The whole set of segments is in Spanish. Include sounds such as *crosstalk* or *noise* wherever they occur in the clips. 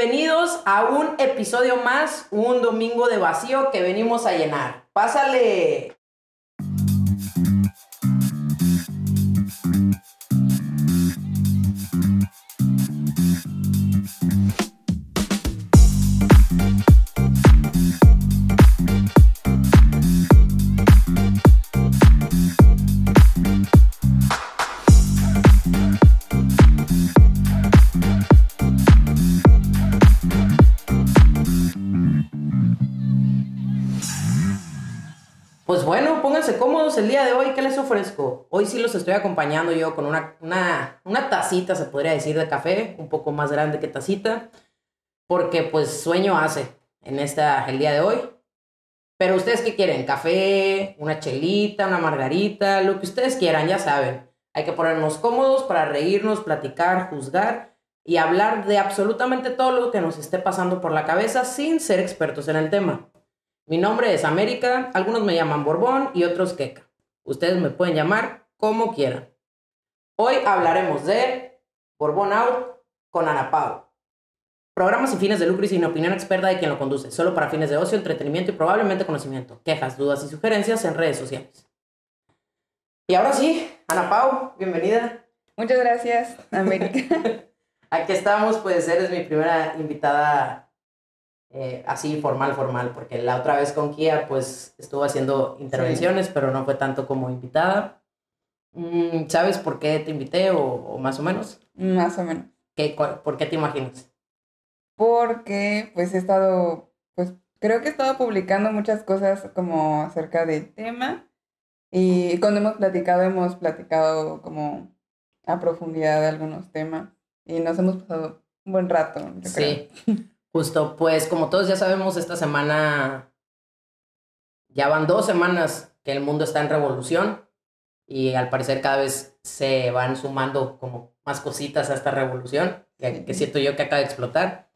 bienvenidos a un episodio más, un domingo de vacío que venimos a llenar. Pásale. ¿Qué les ofrezco? Hoy sí los estoy acompañando yo con una, una, una tacita, se podría decir, de café, un poco más grande que tacita, porque pues sueño hace en esta, el día de hoy. Pero ustedes qué quieren? ¿Café? ¿Una chelita? ¿Una margarita? Lo que ustedes quieran, ya saben. Hay que ponernos cómodos para reírnos, platicar, juzgar y hablar de absolutamente todo lo que nos esté pasando por la cabeza sin ser expertos en el tema. Mi nombre es América, algunos me llaman Borbón y otros Queca. Ustedes me pueden llamar como quieran. Hoy hablaremos de Borbón Out con Ana Pau. Programas sin fines de lucro y sin opinión experta de quien lo conduce, solo para fines de ocio, entretenimiento y probablemente conocimiento. Quejas, dudas y sugerencias en redes sociales. Y ahora sí, Ana Pau, bienvenida. Muchas gracias, América. *laughs* Aquí estamos, pues eres mi primera invitada eh, así formal, formal, porque la otra vez con Kia pues estuvo haciendo intervenciones, pero no fue tanto como invitada. Mm, ¿Sabes por qué te invité o, o más o menos? Más o menos. ¿Qué, cuál- ¿Por qué te imaginas? Porque pues he estado, pues creo que he estado publicando muchas cosas como acerca del tema y cuando hemos platicado hemos platicado como a profundidad de algunos temas y nos hemos pasado un buen rato, yo creo. *laughs* Justo, pues como todos ya sabemos, esta semana ya van dos semanas que el mundo está en revolución y al parecer cada vez se van sumando como más cositas a esta revolución que, que siento yo que acaba de explotar.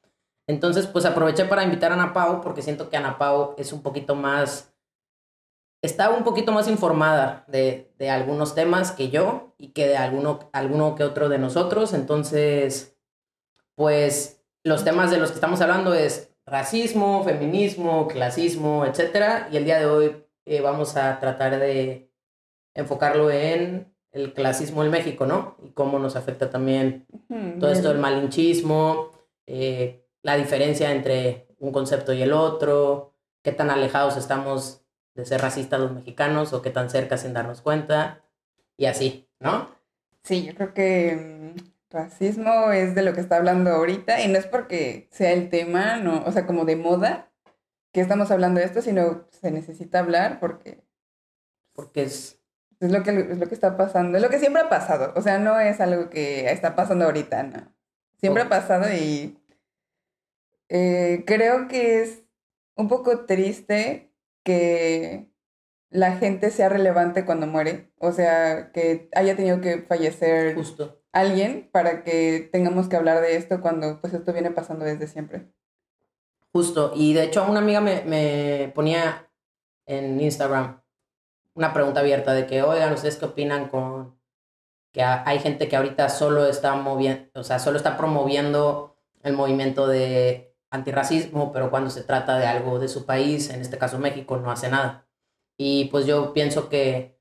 Entonces, pues aproveché para invitar a Ana Pau porque siento que Ana Pau es un poquito más, está un poquito más informada de, de algunos temas que yo y que de alguno, alguno que otro de nosotros. Entonces, pues los temas de los que estamos hablando es racismo, feminismo, clasismo, etcétera. Y el día de hoy eh, vamos a tratar de enfocarlo en el clasismo en México, ¿no? Y cómo nos afecta también todo esto del malinchismo, eh, la diferencia entre un concepto y el otro, qué tan alejados estamos de ser racistas los mexicanos o qué tan cerca sin darnos cuenta, y así, ¿no? Sí, yo creo que mm, racismo es de lo que está hablando ahorita y no es porque sea el tema, no, o sea, como de moda que estamos hablando de esto, sino se necesita hablar porque Porque es, es lo que, es lo que está pasando, es lo que siempre ha pasado, o sea, no es algo que está pasando ahorita, no. Siempre Oh. ha pasado y eh, creo que es un poco triste que la gente sea relevante cuando muere, o sea, que haya tenido que fallecer justo. Alguien para que tengamos que hablar de esto cuando pues esto viene pasando desde siempre. Justo, y de hecho una amiga me, me ponía en Instagram una pregunta abierta de que, oigan, ¿ustedes qué opinan con que ha- hay gente que ahorita solo está moviendo, o sea, solo está promoviendo el movimiento de antirracismo, pero cuando se trata de algo de su país, en este caso México, no hace nada? Y pues yo pienso que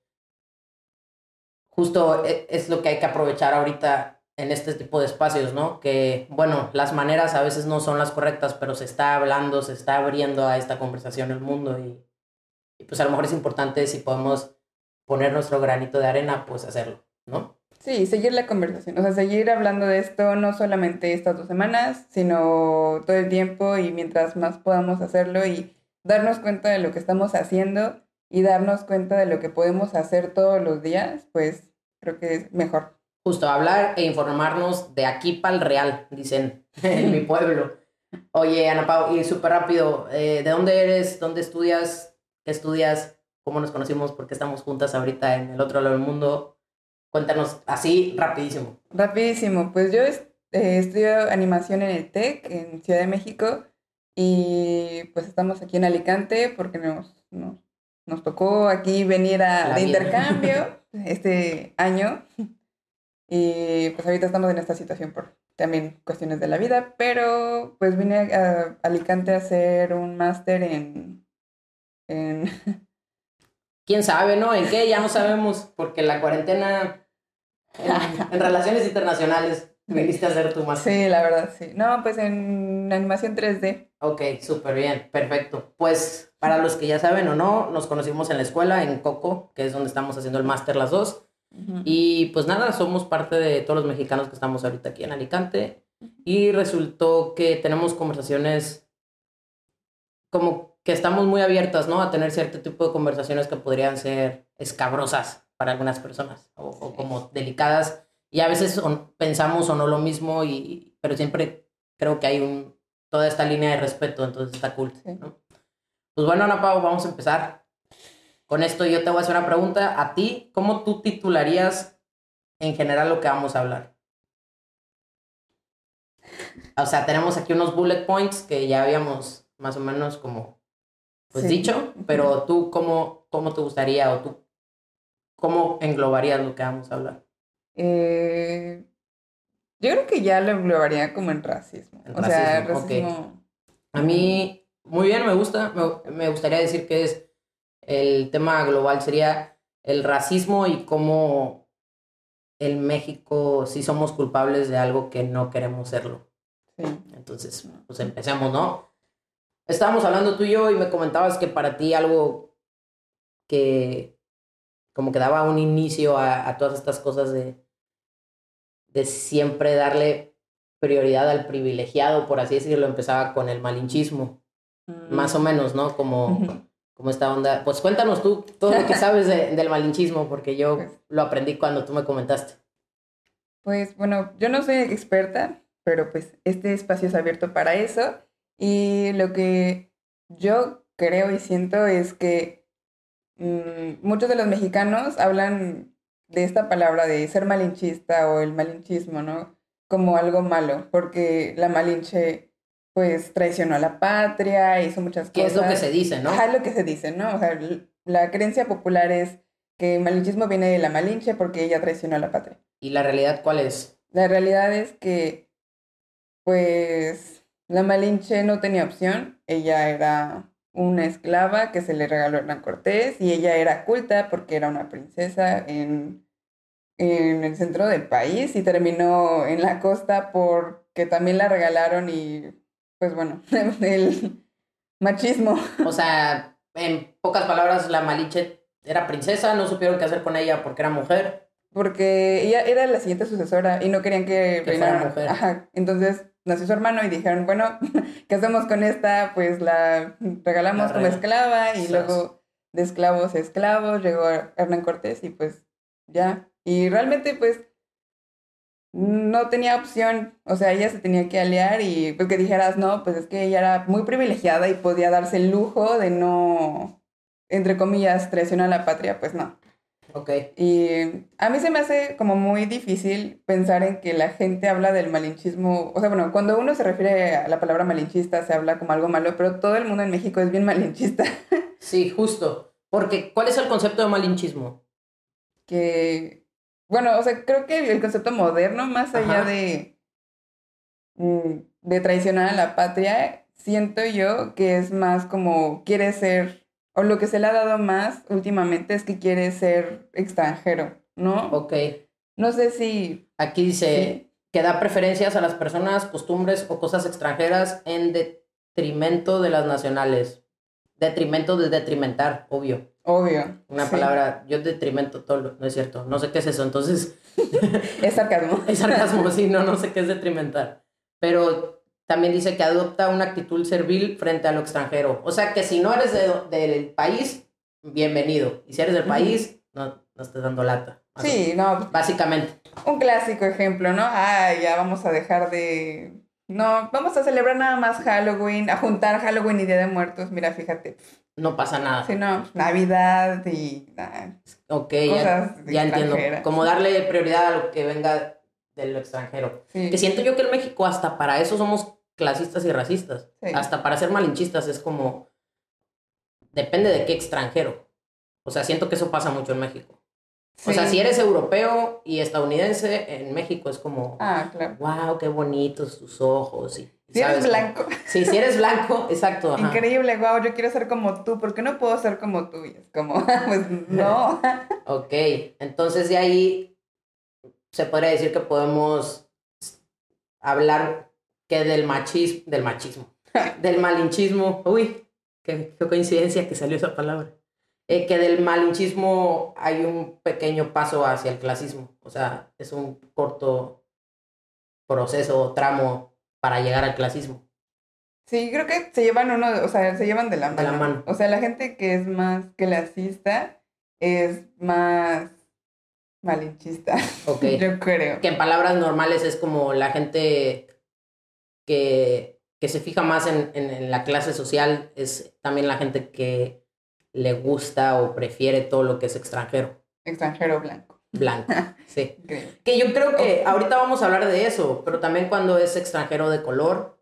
justo e- es lo que hay que aprovechar ahorita en este tipo de espacios, ¿no? Que, bueno, las maneras a veces no son las correctas, pero se está hablando, se está abriendo a esta conversación el mundo y, y pues a lo mejor es importante si podemos poner nuestro granito de arena, pues hacerlo, ¿no? Sí, seguir la conversación, o sea, seguir hablando de esto no solamente estas dos semanas, sino todo el tiempo y mientras más podamos hacerlo y darnos cuenta de lo que estamos haciendo y darnos cuenta de lo que podemos hacer todos los días, pues creo que es mejor. Justo, hablar e informarnos de aquí para el real, dicen *laughs* en mi pueblo. Oye, Ana Pau, y súper rápido, eh, ¿de dónde eres? ¿Dónde estudias? ¿Qué estudias? ¿Cómo nos conocimos? ¿Por qué estamos juntas ahorita en el otro lado del mundo? Cuéntanos así, rapidísimo. Rapidísimo, pues yo es- eh, estudio animación en el TEC, en Ciudad de México, y pues estamos aquí en Alicante porque nos, nos, nos tocó aquí venir a, La de vida. intercambio *laughs* este año. Y pues ahorita estamos en esta situación por también cuestiones de la vida, pero pues vine a Alicante a hacer un máster en, en... *laughs* ¿Quién sabe, no? ¿En qué? Ya no sabemos, porque la cuarentena *laughs* en, relaciones internacionales viniste a hacer tu máster. Sí, la verdad, sí. No, pues en animación 3D. Ok, súper bien, perfecto. Pues para los que ya saben o no, nos conocimos en la escuela, en Coco, que es donde estamos haciendo el máster las dos. Y pues nada, somos parte de todos los mexicanos que estamos ahorita aquí en Alicante. Y resultó que tenemos conversaciones como que estamos muy abiertas, ¿no? A tener cierto tipo de conversaciones que podrían ser escabrosas para algunas personas o, como delicadas. Y a veces pensamos o no lo mismo, y, pero siempre creo que hay un, toda esta línea de respeto, entonces está cool. ¿no? Pues bueno, Ana Pau, vamos a empezar. Con esto yo te voy a hacer una pregunta a ti. ¿Cómo tú titularías en general lo que vamos a hablar? O sea, tenemos aquí unos bullet points que ya habíamos más o menos como pues dicho, pero tú cómo, cómo te gustaría o tú cómo englobarías lo que vamos a hablar? Eh, yo creo que ya lo englobaría como en racismo. o sea, racismo. A mí, muy bien, me gusta. me gustaría decir que es el tema global sería el racismo y cómo en México sí somos culpables de algo que no queremos serlo. Entonces, pues empecemos, ¿no? Estábamos hablando tú y yo y me comentabas que para ti algo que como que daba un inicio a, todas estas cosas de, de siempre darle prioridad al privilegiado, por así decirlo, empezaba con el malinchismo, más o menos, ¿no? Como como esta onda. Pues cuéntanos tú todo lo que sabes del malinchismo, porque yo pues lo aprendí cuando tú me comentaste. Pues bueno, yo no soy experta, pero pues este espacio es abierto para eso. Y lo que yo creo y siento es que mm, muchos de los mexicanos hablan de esta palabra de ser malinchista o el malinchismo, ¿no? Como algo malo, porque la malinche pues traicionó a la patria, hizo muchas cosas. ¿Qué es lo que se dice, no? Ajá, es lo que se dice, ¿no? O sea, la creencia popular es que el malinchismo viene de la Malinche porque ella traicionó a la patria. ¿Y la realidad cuál es? La realidad es que, pues, la Malinche no tenía opción. Ella era una esclava que se le regaló a Hernán Cortés y ella era culta porque era una princesa en, en el centro del país y terminó en la costa porque también la regalaron y pues bueno, *laughs* el machismo. O sea, en pocas palabras, la Maliche era princesa, no supieron qué hacer con ella porque era mujer. Porque ella era la siguiente sucesora y no querían que, que reinara. mujer. Ajá. Entonces nació su hermano y dijeron, bueno, *laughs* ¿qué hacemos con esta? Pues la regalamos como esclava y luego de esclavos a esclavos llegó Hernán Cortés y pues ya. Y realmente pues no tenía opción, o sea, ella se tenía que aliar y pues que dijeras, no, pues es que ella era muy privilegiada y podía darse el lujo de no, entre comillas, traicionar a la patria, pues no. Ok. Y a mí se me hace como muy difícil pensar en que la gente habla del malinchismo, o sea, bueno, cuando uno se refiere a la palabra malinchista se habla como algo malo, pero todo el mundo en México es bien malinchista. Sí, justo, porque ¿cuál es el concepto de malinchismo? Que bueno, o sea, creo que el concepto moderno, más allá de, mm, de traicionar a la patria, siento yo que es más como quiere ser, o lo que se le ha dado más últimamente es que quiere ser extranjero, ¿no? Ok. No sé si... Aquí dice que da preferencias a las personas, costumbres o cosas extranjeras en detrimento de las nacionales. Detrimento de detrimentar, obvio. Obvio. Una palabra, yo detrimento todo, no es cierto, no sé qué es eso, entonces... *laughs* es sarcasmo. *laughs* es sarcasmo, sí, no, no sé qué es detrimentar. Pero también dice que adopta una actitud servil frente a lo extranjero. O sea que si no eres del país, bienvenido. Y si eres del país, no, no estés dando lata. Sí, no. Básicamente. Un clásico ejemplo, ¿no? Ah, ya vamos a dejar de... No, vamos a celebrar nada más Halloween, a juntar Halloween y Día de Muertos. Mira, fíjate no pasa nada. Sí, no, Navidad y nada. Ok, ya, entiendo. Como darle prioridad a lo que venga de lo extranjero. Que siento yo que en México hasta para eso somos clasistas y racistas. Hasta para ser malinchistas es como... Depende de qué extranjero. O sea, siento que eso pasa mucho en México. O sea, si eres europeo y estadounidense, en México es como, Ah, claro. wow, qué bonitos tus ojos. Y, Si eres blanco, Sí, si eres blanco, exacto. ajá. increíble, wow, yo quiero ser como tú, ¿por qué no puedo ser como tú? Y es como, *laughs* pues no. *laughs* Ok, entonces de ahí se podría decir que podemos hablar que del machismo, del machismo, *laughs* del malinchismo, uy, qué, qué coincidencia que salió esa palabra, Eh, que del malinchismo hay un pequeño paso hacia el clasismo, o sea, es un corto proceso o tramo para llegar al clasismo. Sí, creo que se llevan uno, o sea, se llevan de la De la mano. mano. O sea, la gente que es más clasista es más malinchista, *laughs* Ok. yo creo. que en palabras normales es como la gente que, que se fija más en, en- en la clase social, es también la gente que le gusta o prefiere todo lo que es extranjero, Extranjero blanco. blanco. *laughs* Sí. Que yo creo que ahorita vamos a hablar de eso, pero también cuando es extranjero de color,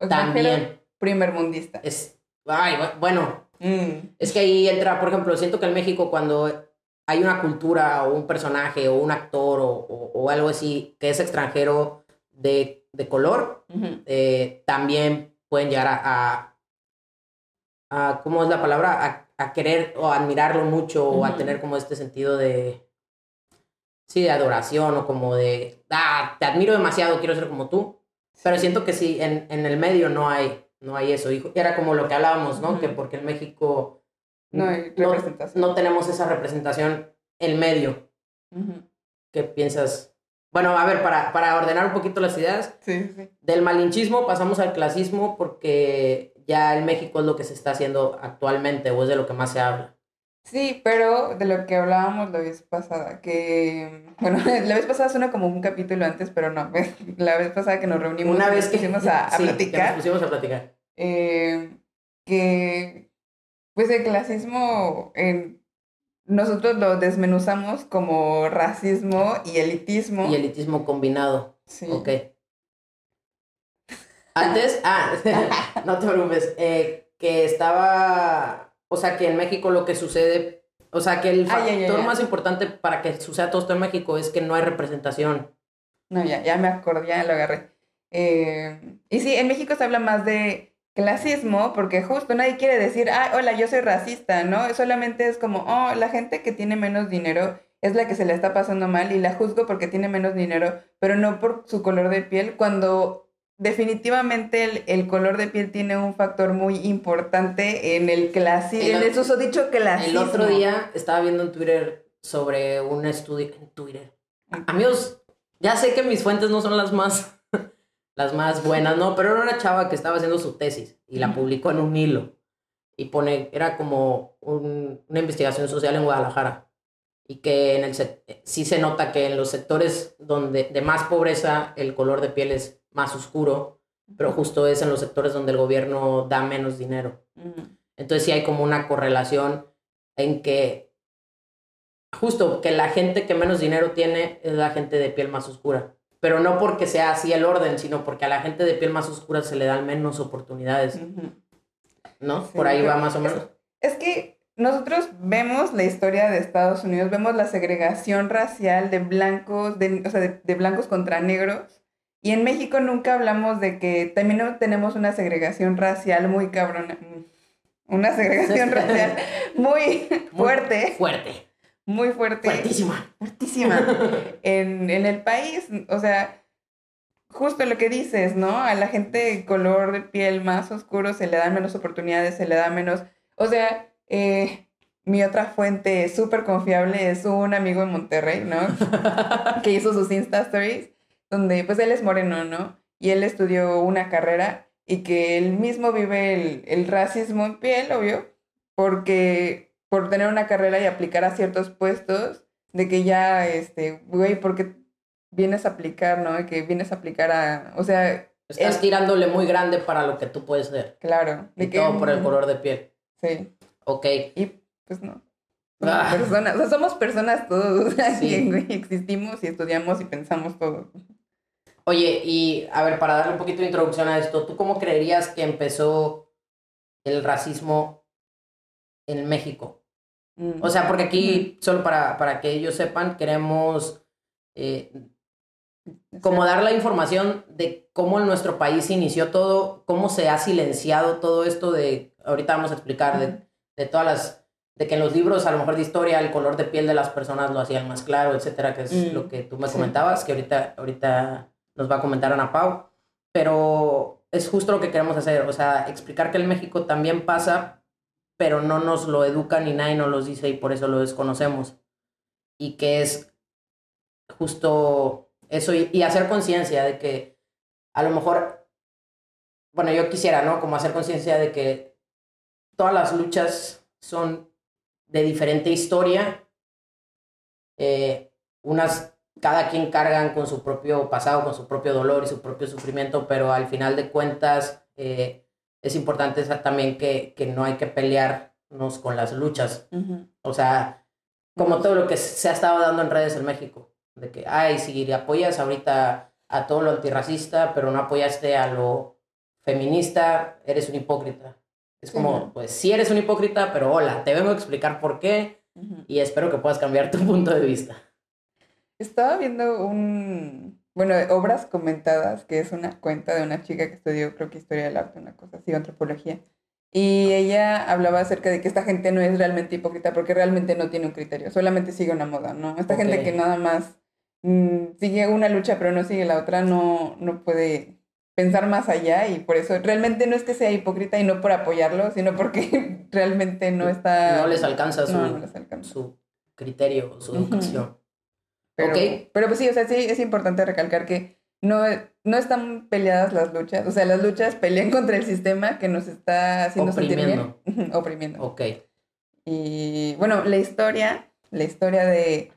Extranjero también primermundista. es... Ay, bu- bueno, Mm, es que ahí entra, por ejemplo, siento que en México cuando hay una cultura o un personaje o un actor o, o- o algo así que es extranjero de, de color, eh, también pueden llegar a, a, a- ¿cómo es la palabra? A, a querer o admirarlo mucho o a tener como este sentido de, sí, de adoración o como de, ah, te admiro demasiado, quiero ser como tú. Pero siento que sí, en, en el medio no hay, no hay eso. Y era como lo que hablábamos, ¿no? Ujú. Que porque en México No hay no, no tenemos esa representación en medio. Ujú. ¿Qué piensas? Bueno, a ver, para, para ordenar un poquito las ideas, sí, sí. del malinchismo pasamos al clasismo porque ya en México es lo que se está haciendo actualmente o es de lo que más se habla. Sí, pero de lo que hablábamos la vez pasada, que, bueno, *laughs* la vez pasada suena como un capítulo antes, pero no, la vez pasada que nos reunimos Una vez nos que pusimos a, a *laughs* sí, que nos platicar, pusimos a platicar. eh, que pues el clasismo en, nosotros lo desmenuzamos como racismo y elitismo. Y elitismo combinado. Sí. Ok. Antes, ah, *laughs* no te preocupes, eh, que estaba, o sea, que en México lo que sucede, o sea, que el Ah, factor ya, ya, ya. más importante para que suceda todo esto en México es que no hay representación. No, ya, ya me acordé, ya lo agarré. Eh, y sí, en México se habla más de clasismo porque justo nadie quiere decir, ah, hola, yo soy racista, ¿no? Solamente es como, oh, la gente que tiene menos dinero es la que se le está pasando mal y la juzgo porque tiene menos dinero, pero no por su color de piel, cuando definitivamente el, el color de piel tiene un factor muy importante en el clasismo, en el susodicho clasismo. El otro día estaba viendo en Twitter sobre un estudio en Twitter. Amigos, ya sé que mis fuentes no son las más *laughs* las más buenas, no, pero era una chava que estaba haciendo su tesis y la publicó en un hilo. Y pone era como un- una investigación social en Guadalajara y que en el sec- sí se nota que en los sectores donde de más pobreza el color de piel es más oscuro, pero justo es en los sectores donde el gobierno da menos dinero. Ujú. Entonces sí hay como una correlación en que justo que la gente que menos dinero tiene es la gente de piel más oscura. Pero no porque sea así el orden, sino porque a la gente de piel más oscura se le dan menos oportunidades, Ujú. ¿no? Sí, Por ahí va más o menos. Es que nosotros vemos la historia de Estados Unidos, vemos la segregación racial de blancos, de, o sea, de, de blancos contra negros. Y en México nunca hablamos de que también tenemos una segregación racial muy cabrona. Una segregación racial muy Muy fuerte, Fuerte. muy fuerte, Fuertísima. fuertísima en, en el país. O sea, justo lo que dices, ¿no? A la gente de color de piel más oscuro se le dan menos oportunidades, se le da menos... O sea, eh, mi otra fuente súper confiable es un amigo en Monterrey, ¿no? *laughs* que hizo sus Insta Stories, donde pues él es moreno, ¿no? Y él estudió una carrera y que él mismo vive el, el racismo en piel, obvio, porque por tener una carrera y aplicar a ciertos puestos, de que ya, este, güey, porque vienes a aplicar, ¿no? De que vienes a aplicar a, o sea, Estás Es- tirándole muy grande para lo que tú puedes ser. claro, de Y que... todo por el color de piel. Sí, Ok. y pues no. Somos Ah. personas, o sea, somos personas todos, Sí. *laughs* existimos y estudiamos y pensamos todos. Oye, y a ver, para darle un poquito de introducción a esto, ¿tú cómo creerías que empezó el racismo en México? Mm. O sea, porque aquí, solo para, para que ellos sepan, queremos eh, como dar la información de cómo en nuestro país inició todo, cómo se ha silenciado todo esto de, ahorita vamos a explicar, de, de todas las, de que en los libros a lo mejor de historia el color de piel de las personas lo hacían más claro, etcétera, que es Mm, lo que tú me sí. comentabas, que ahorita, ahorita nos va a comentar Ana Pau, pero es justo lo que queremos hacer, o sea, explicar que en México también pasa, pero no nos lo educan ni nadie nos lo dice y por eso lo desconocemos. Y que es justo eso y, y hacer conciencia de que a lo mejor, bueno, yo quisiera, ¿no? Como hacer conciencia de que todas las luchas son de diferente historia. Eh, unas, cada quien cargan con su propio pasado, con su propio dolor y su propio sufrimiento, pero al final de cuentas eh, es importante también que, que no hay que pelearnos con las luchas. O sea, como todo lo que se ha estado dando en redes en México. De que, ay, si apoyas ahorita a todo lo antirracista, pero no apoyaste a lo feminista, eres un hipócrita. Es como, pues sí eres un hipócrita, pero hola, te vengo a explicar por qué y espero que puedas cambiar tu punto de vista. Estaba viendo un, bueno, obras comentadas, que es una cuenta de una chica que estudió, creo que historia del arte, una cosa así, antropología. Y ella hablaba acerca de que esta gente no es realmente hipócrita porque realmente no tiene un criterio, solamente sigue una moda, ¿no? Esta gente que nada más mm, sigue una lucha pero no sigue la otra, no, no puede pensar más allá y por eso realmente no es que sea hipócrita y no por apoyarlo, sino porque *laughs* realmente no está... No les alcanza su, No, no les alcanza. su criterio, su educación. Pero, Ok. pero pues sí, o sea, sí es importante recalcar que no, no están peleadas las luchas. O sea, las luchas pelean *laughs* contra el sistema que nos está haciendo sentir bien. Oprimiendo. Ok. Y bueno, la historia, la historia de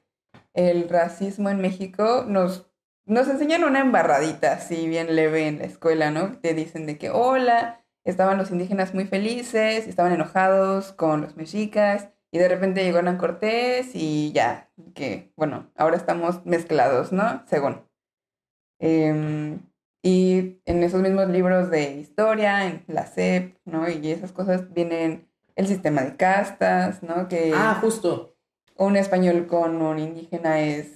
el racismo en México nos, nos enseñan una embarradita así bien leve en la escuela, ¿no? Te dicen de que, hola, estaban los indígenas muy felices, estaban enojados con los mexicas, y de repente llegó Hernán Cortés y ya, que, bueno, ahora estamos mezclados, ¿no? Según. Em, y en esos mismos libros de historia, en la SEP, ¿no? Y esas cosas vienen el sistema de castas, ¿no? Que Ah, justo. un español con un indígena es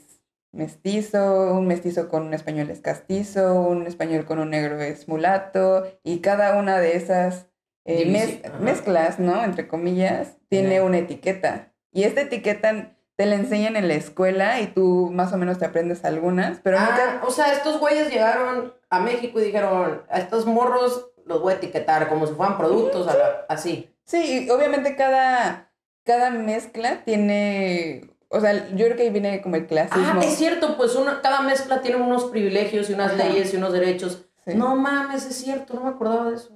mestizo, un mestizo con un español es castizo, un español con un negro es mulato, y cada una de esas eh, Divisi- mez- ajá. mezclas, ¿no? Entre comillas, tiene una etiqueta. Y esta etiqueta te la enseñan en la escuela y tú más o menos te aprendes algunas, pero nunca... Ah, o sea, estos güeyes llegaron a México y dijeron, a estos morros los voy a etiquetar como si fueran productos, a la- así. Sí, y obviamente cada, cada mezcla tiene... O sea, yo creo que ahí viene como el clasismo. Ah, es cierto, pues una, cada mezcla tiene unos privilegios y unas Ajá. leyes y unos derechos. Sí. No mames, es cierto, no me acordaba de eso.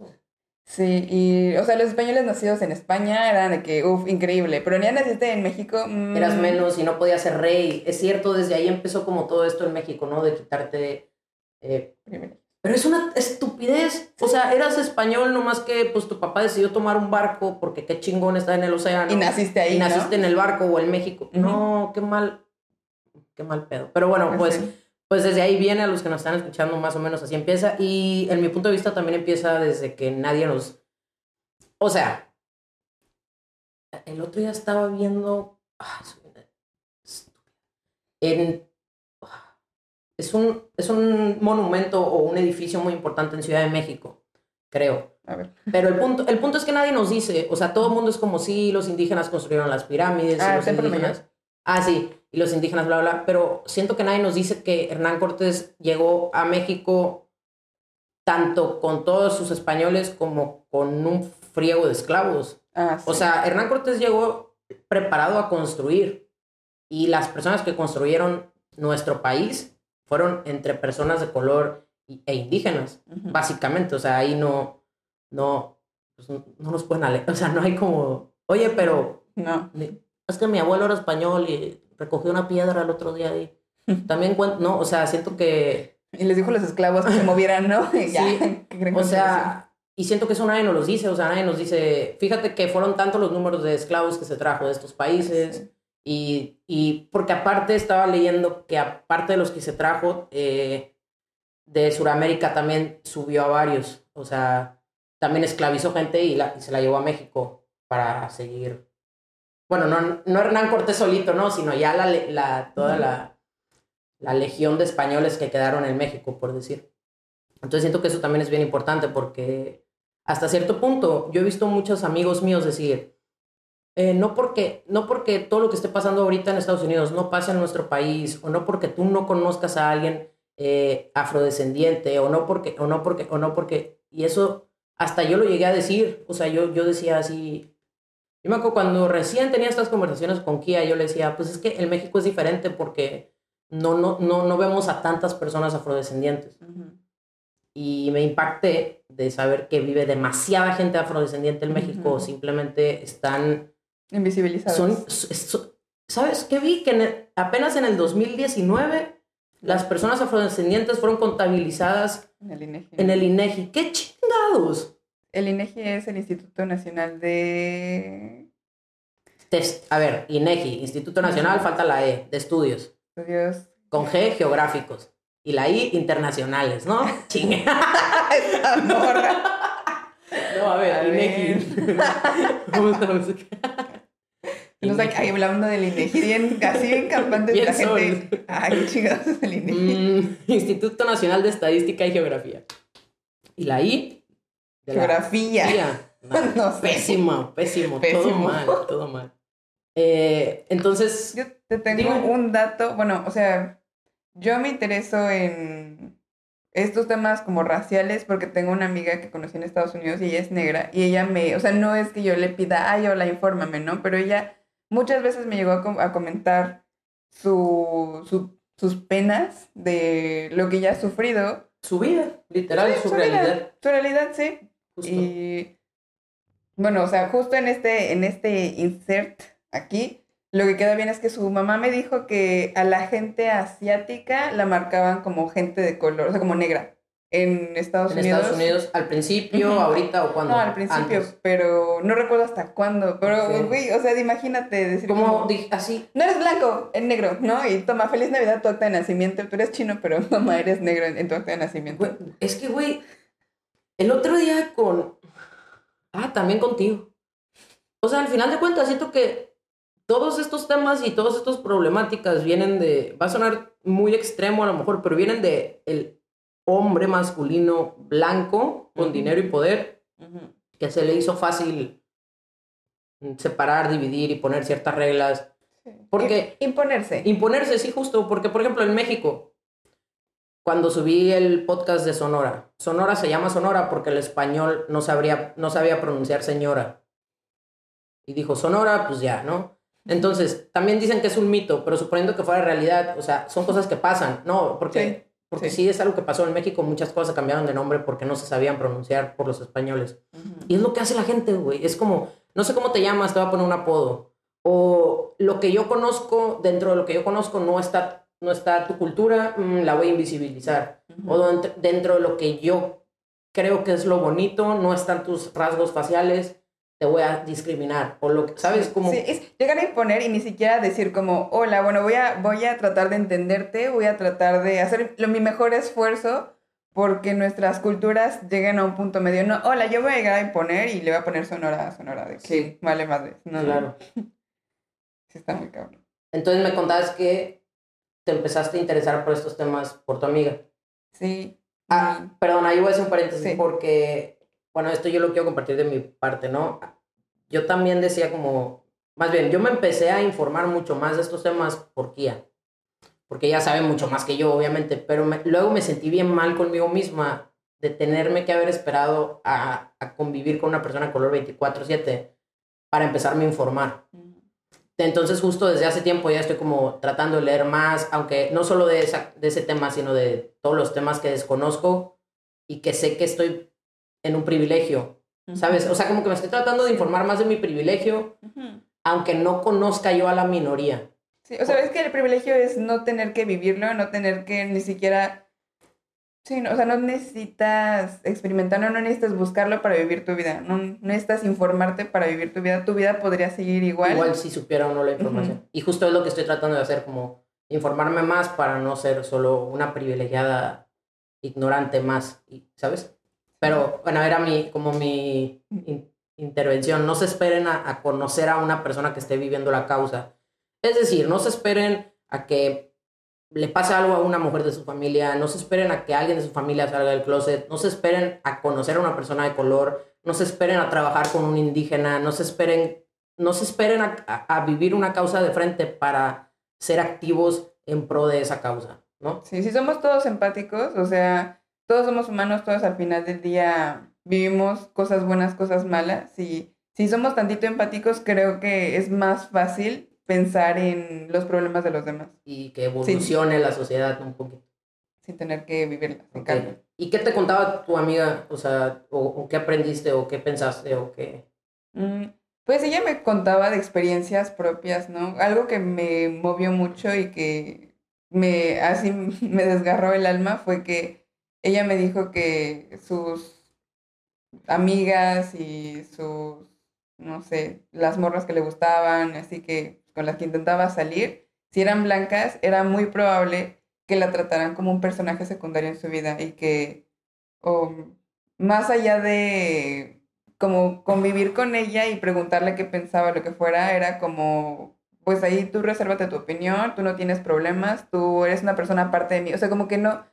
Sí, y, o sea, los españoles nacidos en España eran de que, uff, increíble, pero ya naciste en México. mm, Eras menos y no podías ser rey. Es cierto, desde ahí empezó como todo esto en México, ¿no? De quitarte... eh, primero. Pero es una estupidez. O sea, eras español, nomás que pues tu papá decidió tomar un barco porque qué chingón está en el océano. Y naciste ahí, y ¿no? naciste en el barco o en México. No, qué mal, qué mal pedo. Pero bueno, pues, Sí. pues desde ahí viene a los que nos están escuchando, más o menos así empieza. Y en mi punto de vista también empieza desde que nadie nos. O sea, el otro día estaba viendo. ah. En, es, un, es un monumento o un edificio muy importante en Ciudad de México, creo. A ver. Pero el punto, el punto es que nadie nos dice, o sea, todo el mundo es como si los indígenas construyeron las pirámides, Ah, los indígenas, ah, sí, y los indígenas, bla, bla, pero siento que nadie nos dice que Hernán Cortés llegó a México tanto con todos sus españoles como con un friego de esclavos. Ah, sí. O sea, Hernán Cortés llegó preparado a construir y las personas que construyeron nuestro país fueron entre personas de color e indígenas Ujú. básicamente, o sea, ahí no, no, pues, no nos pueden ale- o sea, no hay como, oye, pero No. es que mi abuelo era español y recogió una piedra el otro día y *laughs* también no, o sea, siento que, Y les dijo a los esclavos que se movieran, ¿no? *laughs* Ya, Sí. *laughs* ¿qué creen o sea, y siento que eso nadie nos los dice, o sea, nadie nos dice, fíjate que fueron tantos los números de esclavos que se trajo de estos países. Sí. Y, y porque aparte estaba leyendo que aparte de los que se trajo, eh, de Sudamérica también subió a varios. O sea, también esclavizó gente y, la, y se la llevó a México para seguir. bueno, no, no Hernán Cortés solito, no, sino ya la, la, toda la, la legión de españoles que quedaron en México, por decir. Entonces siento que eso también es bien importante porque hasta cierto punto yo he visto muchos amigos míos decir, eh, no, porque, no porque todo lo que esté pasando ahorita en Estados Unidos no pase en nuestro país, o no porque tú no conozcas a alguien eh, afrodescendiente, o no porque, o no porque, o no porque, y eso hasta yo lo llegué a decir, o sea, yo, yo decía así, yo me acuerdo cuando recién tenía estas conversaciones con Kia, yo le decía, pues es que el México es diferente porque no, no, no, no vemos a tantas personas afrodescendientes. Y me impacté de saber que vive demasiada gente afrodescendiente en México, simplemente están Invisibilizados. ¿Sabes qué vi? Que apenas en el 2019 las personas afrodescendientes fueron contabilizadas en el INEGI. En el INEGI. ¡Qué chingados! El INEGI es el Instituto Nacional de... Test. A ver, INEGI, Instituto Nacional, falta la E, de estudios. Estudios. Con G, geográficos. Y la I, internacionales, ¿no? *laughs* Chingue. No, a ver, INEGI. *laughs* Vamos a no sé, ahí hablando del INEGI, bien, casi bien campante de la gente. Ay, qué chingados es el INEGI. Mm, Instituto Nacional de Estadística y Geografía. Y la I. Geografía. *laughs* No, sé. Pésimo, pésimo, Todo mal, todo mal. Eh, entonces. Yo te tengo un dato. Bueno, o sea, yo me intereso en estos temas como raciales porque tengo una amiga que conocí en Estados Unidos y ella es negra y ella me, o sea, no es que yo le pida, ay, hola, infórmame, ¿no? Pero ella muchas veces me llegó a, comentar su, sus penas de lo que ella ha sufrido. Su vida, literal, su, realidad. su realidad, sí. Y bueno, o sea, justo en este, en este insert aquí, lo que queda bien es que su mamá me dijo que a la gente asiática la marcaban como gente de color, o sea, como negra en Estados Unidos. En Estados Unidos, al principio, ahorita o cuándo? No, al principio, pero no recuerdo hasta cuándo. Pero, güey, o sea, imagínate decir. Como, así. No eres blanco, es negro, ¿no? Y toma, feliz Navidad, tu acta de nacimiento. Tú eres chino, pero *laughs* mamá, eres negro en, tu acta de nacimiento. es que, güey, el otro día con. Ah, también contigo. O sea, al final de cuentas, siento que todos estos temas y todas estas problemáticas vienen de. Va a sonar muy extremo a lo mejor, pero vienen de el hombre masculino blanco con dinero y poder que se le hizo fácil separar, dividir y poner ciertas reglas. Porque imponerse. Imponerse, sí, justo, porque por ejemplo en México, cuando subí el podcast de Sonora, Sonora se llama Sonora porque el español no sabría, no sabía pronunciar señora. Y dijo Sonora, pues ya, ¿no? Entonces, también dicen que es un mito, pero suponiendo que fuera realidad, o sea, son cosas que pasan, ¿no? Porque porque sí. es algo que pasó en México, muchas cosas cambiaron de nombre porque no se sabían pronunciar por los españoles. Y es lo que hace la gente, güey. Es como, no sé cómo te llamas, te voy a poner un apodo. O lo que yo conozco, dentro de lo que yo conozco, no está, no está tu cultura, mm, la voy a invisibilizar. O dentro de lo que yo creo que es lo bonito, no están tus rasgos faciales, te voy a discriminar o lo que, ¿sabes? Como... Sí, es llegar a imponer y ni siquiera decir como, hola, bueno, voy a, voy a tratar de entenderte, voy a tratar de hacer lo, mi mejor esfuerzo porque nuestras culturas lleguen a un punto medio. No, hola, yo voy a llegar a imponer y le voy a poner sonora, sonora, de que sí. vale madre. No, claro. *laughs* Sí, está muy cabrón. Entonces me contabas que te empezaste a interesar por estos temas por tu amiga. Sí. Ah, perdón, ahí voy a hacer un paréntesis porque bueno, esto yo lo quiero compartir de mi parte, ¿no? Yo también decía como, más bien, yo me empecé a informar mucho más de estos temas por Kia, porque ella sabe mucho más que yo, obviamente, pero luego me sentí bien mal conmigo misma de tenerme que haber esperado a, a convivir con una persona color 24/7 para empezarme a informar. Entonces justo desde hace tiempo ya estoy como tratando de leer más, aunque no solo de, esa, de ese tema, sino de todos los temas que desconozco y que sé que estoy en un privilegio, ¿sabes? O sea, como que me estoy tratando de informar más de mi privilegio, aunque no conozca yo a la minoría. Sí, o sea, es que el privilegio es no tener que vivirlo, no tener que ni siquiera... Sí, no, o sea, no necesitas experimentarlo, no necesitas buscarlo para vivir tu vida, no, necesitas informarte para vivir tu vida, tu vida podría seguir igual. Igual si supiera o no la información. Y justo es lo que estoy tratando de hacer, como informarme más para no ser solo una privilegiada ignorante más, ¿sabes? Pero bueno, era mi, como mi, intervención. No se esperen a, conocer a una persona que esté viviendo la causa. Es decir, no se esperen a que le pase algo a una mujer de su familia, no se esperen a que alguien de su familia salga del closet, no se esperen a conocer a una persona de color, no se esperen a trabajar con un indígena, no se esperen, no se esperen a, a- vivir una causa de frente para ser activos en pro de esa causa, ¿no? Sí, si somos todos empáticos, o sea, todos somos humanos, todos al final del día vivimos cosas buenas, cosas malas. Y si somos tantito empáticos, creo que es más fácil pensar en los problemas de los demás, Y que evolucione la sociedad un poquito. sin tener que vivirlas en Ok. cambio. ¿Y qué te contaba tu amiga? O sea, o, o qué aprendiste, o qué pensaste, o qué... Mm, Pues ella me contaba de experiencias propias, ¿no? Algo que me movió mucho y que me así *laughs* me desgarró el alma fue que ella me dijo que sus amigas y sus, no sé, las morras que le gustaban, así que con las que intentaba salir, si eran blancas, era muy probable que la trataran como un personaje secundario en su vida y que o, más allá de como convivir con ella y preguntarle qué pensaba, lo que fuera, era como, pues ahí tú resérvate tu opinión, tú no tienes problemas, tú eres una persona aparte de mí, o sea, como que no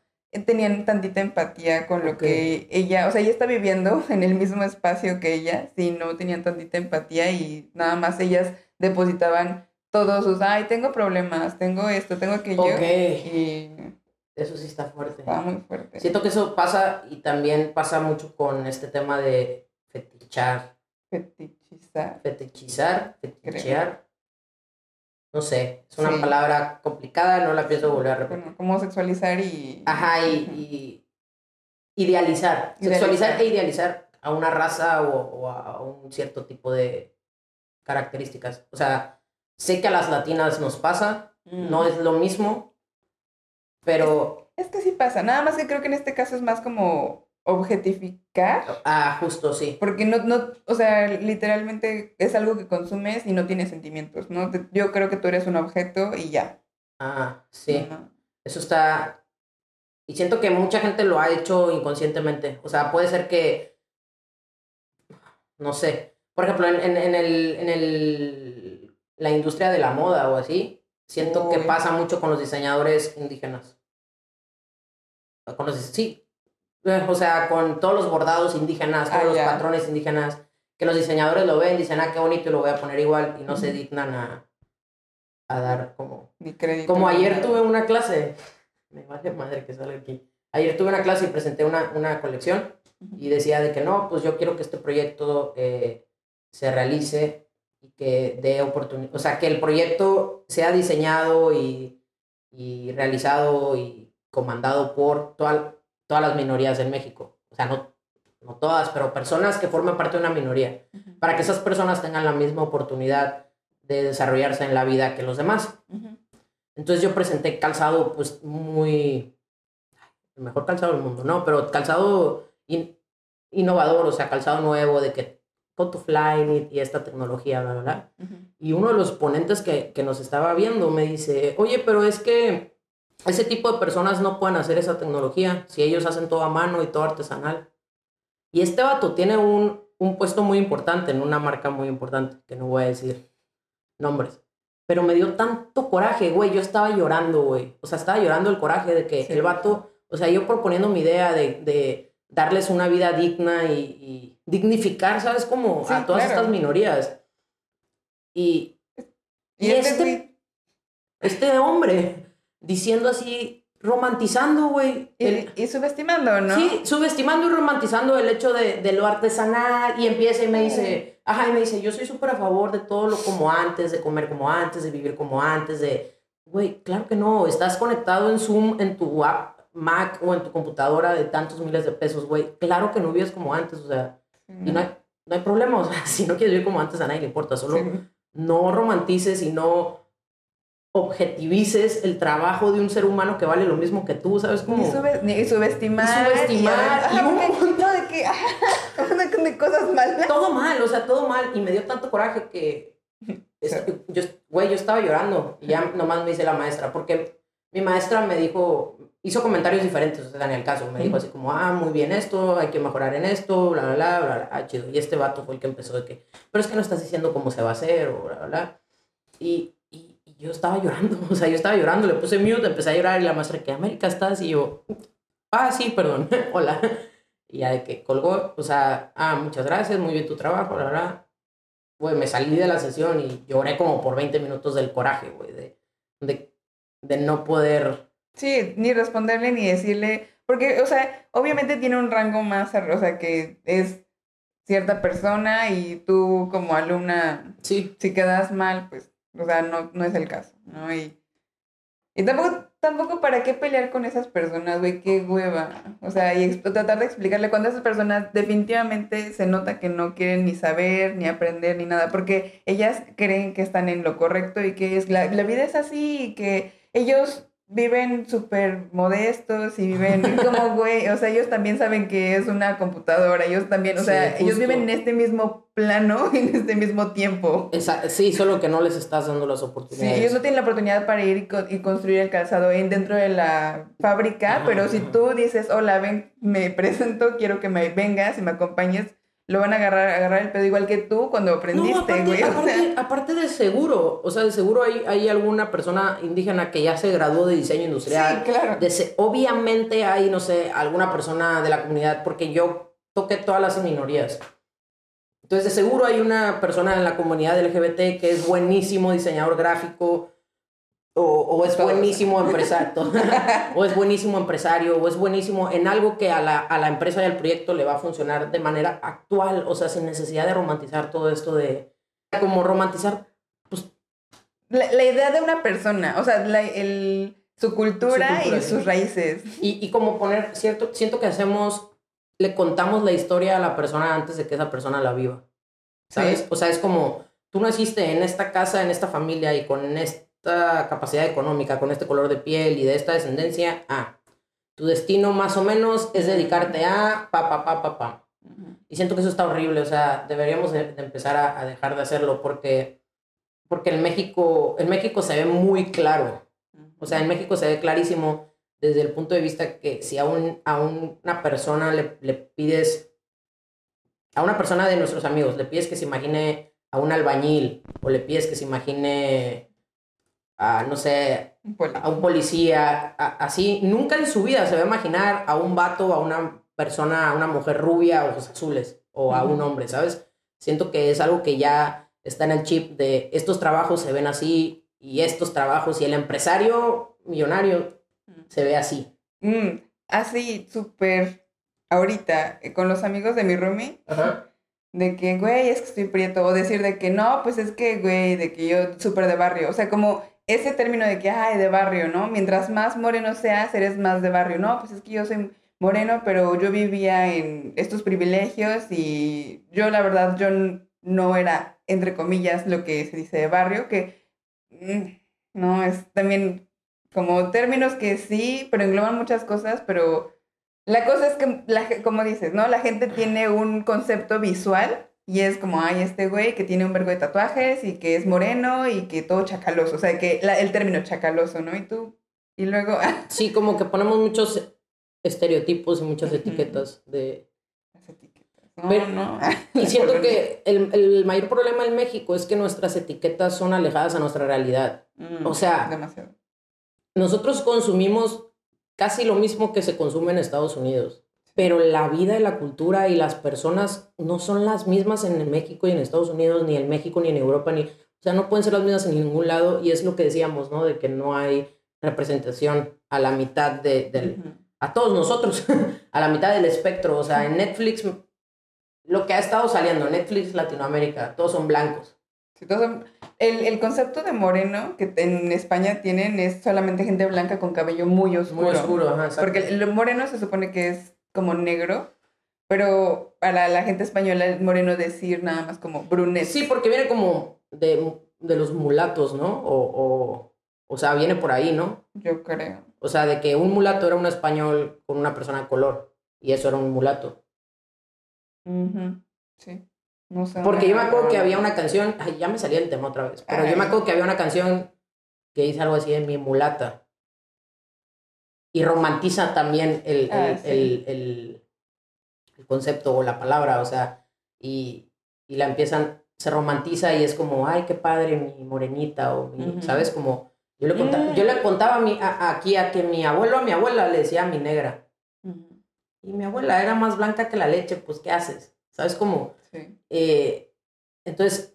tenían tantita empatía con lo que ella, o sea, ella está viviendo *laughs* en el mismo espacio que ella, sí, no tenían tantita empatía y nada más ellas depositaban todos sus, ay, tengo problemas, tengo esto, tengo aquello, Ok, y eso sí está fuerte. estaba muy fuerte. Siento que eso pasa y también pasa mucho con este tema de fetichar, Fetichizar. fetichizar, fetichear. No sé, es una Sí. palabra complicada, no la pienso volver a repetir. Bueno, como sexualizar y... Ajá, y, y idealizar, Idealizar. sexualizar e idealizar a una raza o, o a un cierto tipo de características. O sea, sé que a las latinas nos pasa, Mm. no es lo mismo, pero, Es que sí pasa, nada más que creo que en este caso es más como objetificar, ah, justo sí. porque no, no, o sea, literalmente es algo que consumes y no tienes sentimientos, ¿no? Yo creo que tú eres un objeto y ya. Ah, sí. Eso está. Y siento que mucha gente lo ha hecho inconscientemente. O sea, puede ser que. No sé. Por ejemplo, en, en, en el, en el, la industria de la moda o así, siento que pasa mucho con los diseñadores indígenas. Con los, sí. O sea, con todos los bordados indígenas, todos Ah, los patrones indígenas, que los diseñadores lo ven, dicen, ah, qué bonito, y lo voy a poner igual, y no se dignan a, a dar como Ni crédito. como ayer nada. tuve una clase, me vale madre que salga aquí. Ayer tuve una clase y presenté una, una colección y decía de que no, pues yo quiero que este proyecto eh, se realice y que dé oportunidad, o sea, que el proyecto sea diseñado y, y realizado y comandado por toda- todas las minorías en México. O sea, no, no todas, pero personas que forman parte de una minoría, Ujú. para que esas personas tengan la misma oportunidad de desarrollarse en la vida que los demás. Ujú. Entonces yo presenté calzado, pues muy. El mejor calzado del mundo, ¿no? Pero calzado in- innovador, o sea, calzado nuevo, de que con tu fly y esta tecnología, bla, bla, bla. Ujú. Y uno de los ponentes que, que nos estaba viendo me dice: Oye, pero es que ese tipo de personas no pueden hacer esa tecnología si ellos hacen todo a mano y todo artesanal. Y este vato tiene un, un puesto muy importante en una marca muy importante, que no voy a decir nombres. Pero me dio tanto coraje, güey. Yo estaba llorando, güey. O sea, estaba llorando el coraje de que Sí. el vato, o sea, yo proponiendo mi idea de, de darles una vida digna y, y dignificar, ¿sabes? Como Sí, a todas claro. estas minorías. Y, Y, Y este este- este hombre diciendo así, romantizando, güey. y, y subestimando, ¿no? Sí, subestimando y romantizando el hecho de, de lo artesanal y empieza y me dice, ajá, y me dice, yo soy súper a favor de todo lo como antes, de comer como antes, de vivir como antes, de, güey, claro que no, estás conectado en Zoom, en tu app Mac o en tu computadora de tantos miles de pesos, güey, claro que no vives como antes, o sea, y no hay, no hay problema, o sea, *laughs* si no quieres vivir como antes a nadie le importa, solo Sí. no romantices y no objetivices el trabajo de un ser humano que vale lo mismo que tú, ¿sabes? Como... Ni, sube- ni subestimar. Y subestimar, Y, y *laughs* un no, de que. *laughs* ajá, de, cosas malas. todo mal, o sea, todo mal. Y me dio tanto coraje que, *laughs* es- yo, güey, yo estaba llorando. Y ya nomás me dice la maestra, porque mi maestra me dijo, hizo comentarios diferentes, o sea, en el caso, me dijo así como, ah, muy bien esto, hay que mejorar en esto, bla, bla, bla, bla, bla, ah, chido. Y este vato fue el que empezó de que, pero es que no estás diciendo cómo se va a hacer, o bla, bla, bla. Y, y, y yo estaba llorando, *laughs* o sea, yo estaba llorando, le puse mute, empecé a llorar y la maestra, ¿qué América estás? Y yo, ah, sí, perdón, *laughs* hola. Y ya de que colgó, o sea, ah, muchas gracias, muy bien tu trabajo, bla, bla. Güey, me salí de la sesión y lloré como por 20 minutos del coraje, güey, de, de, de no poder Sí, ni responderle ni decirle, porque, o sea, obviamente tiene un rango más, o sea, que es cierta persona y tú como alumna, Sí, si quedas mal, pues, o sea, no, no es el caso, ¿no? Y, y tampoco, tampoco para qué pelear con esas personas, güey, qué hueva. O sea, y tratar de explicarle cuando esas personas definitivamente se nota que no quieren ni saber, ni aprender, ni nada, porque ellas creen que están en lo correcto y que es la, la vida es así y que ellos viven súper modestos y viven *laughs* como, güey, o sea, ellos también saben que es una computadora, ellos también, o Sí, sea, ellos viven en este mismo plano, *laughs* en este mismo tiempo. esa- sí, solo que no les estás dando las Sí, oportunidades. ellos no tienen la oportunidad para ir y, co- y construir el calzado en, dentro de la fábrica, Ajá, pero si ajá. tú dices, hola, ven, me *laughs* presento, quiero que me vengas y me acompañes, lo van a agarrar, agarrar el pedo igual que tú cuando No, aprendiste, aparte, güey. o aparte, sea, aparte de seguro, o sea, de seguro hay, hay alguna persona indígena que ya se graduó de diseño industrial. sí, claro. De obviamente hay, no sé, alguna persona de la comunidad, porque yo toqué todas las minorías. Entonces, de seguro hay una persona en la comunidad LGBT que es buenísimo diseñador gráfico, o, o es buenísimo empresario, *laughs* o es buenísimo empresario, o es buenísimo en algo que a la, a la empresa y al proyecto le va a funcionar de manera actual, o sea, sin necesidad de romantizar todo esto de, como romantizar, pues, La, la idea de una persona, o sea, la- el, su, cultura Su cultura, y sus raíces. Y, y como poner, cierto, siento que hacemos, le contamos la historia a la persona antes de que esa persona la viva. ¿Sabes? Sí. O sea, es como, tú naciste en esta casa, en esta familia y con esta capacidad económica, con este color de piel y de esta descendencia, ah, tu destino más o menos es dedicarte a pa, pa, pa, pa, pa. Y siento que eso está horrible, o sea, deberíamos de, de empezar a, a dejar de hacerlo porque, porque en México, en México se ve muy claro. O sea, en México se ve clarísimo desde el punto de vista que si a, un, a un- una persona le, le pides, a una persona de nuestros amigos, le pides que se imagine a un albañil o le pides que se imagine a, no sé, a un policía, a- así, nunca en su vida se va a imaginar a un vato, a una persona, a una mujer rubia, ojos azules, o a un hombre, ¿sabes? Siento que es algo que ya está en el chip de estos trabajos se ven así y estos trabajos y el empresario millonario se ve así. Mm, así, súper, ahorita, eh, con los amigos de mi roomie, de que, güey, es que estoy prieto, o decir de que no, pues es que, güey, de que yo súper de barrio, o sea, como ese término de que, ay, de barrio, ¿no? Mientras más moreno seas, eres más de barrio, no, pues es que yo soy moreno, pero yo vivía en estos privilegios y yo, la verdad, yo no era, entre comillas, lo que se dice de barrio, que, mm, no, es también como términos que sí, pero engloban muchas cosas, pero la cosa es que, la, como dices, ¿no? La gente tiene un concepto visual y es como, ay, este güey que tiene un vergo de tatuajes y que es moreno y que todo chacaloso, o sea, que la- el término chacaloso, ¿no? Y tú, y luego, *laughs* Sí, como que ponemos muchos estereotipos y muchas etiquetas de... las etiquetas, no, Pero- no. *laughs* Y *laughs* siento que el, el mayor problema en México es que nuestras etiquetas son alejadas a nuestra realidad. Mm, o sea, demasiado. nosotros consumimos casi lo mismo que se consume en Estados Unidos, pero la vida y la cultura y las personas no son las mismas en México y en Estados Unidos, ni en México, ni en Europa, ni, o sea, no pueden ser las mismas en ningún lado y es lo que decíamos, ¿no? De que no hay representación a la mitad de, del, a todos nosotros, *laughs* a la mitad del espectro, o sea, en Netflix, lo que ha estado saliendo, Netflix Latinoamérica, todos son blancos. Sí, todos son- el, el concepto de moreno que en España tienen es solamente gente blanca con cabello muy oscuro. Muy oscuro, ajá. Porque el moreno se supone que es como negro, pero para la gente española es moreno decir nada más como brunet. Sí, porque viene como de, de los mulatos, ¿no? O, o, o sea, viene por ahí, ¿no? Yo creo. O sea, de que un mulato era un español con una persona de color. Y eso era un mulato. Sí. No sé. Porque yo me acuerdo que había una canción. Ay, ya me salía el tema otra vez. Pero yo me acuerdo que había una canción que dice algo así de mi mulata. Y romantiza también el, el, Ah, sí. el- el- el concepto o la palabra, o sea, y, y la empiezan, se romantiza y es como, ay, qué padre, mi morenita, o mi. ¿sabes? Como, yo le, conta- Mm. yo le contaba a mi, a- aquí a que mi abuelo a mi abuela le decía mi negra, y mi abuela era más blanca que la leche, pues, ¿qué haces? ¿Sabes? Como, Sí. eh, entonces,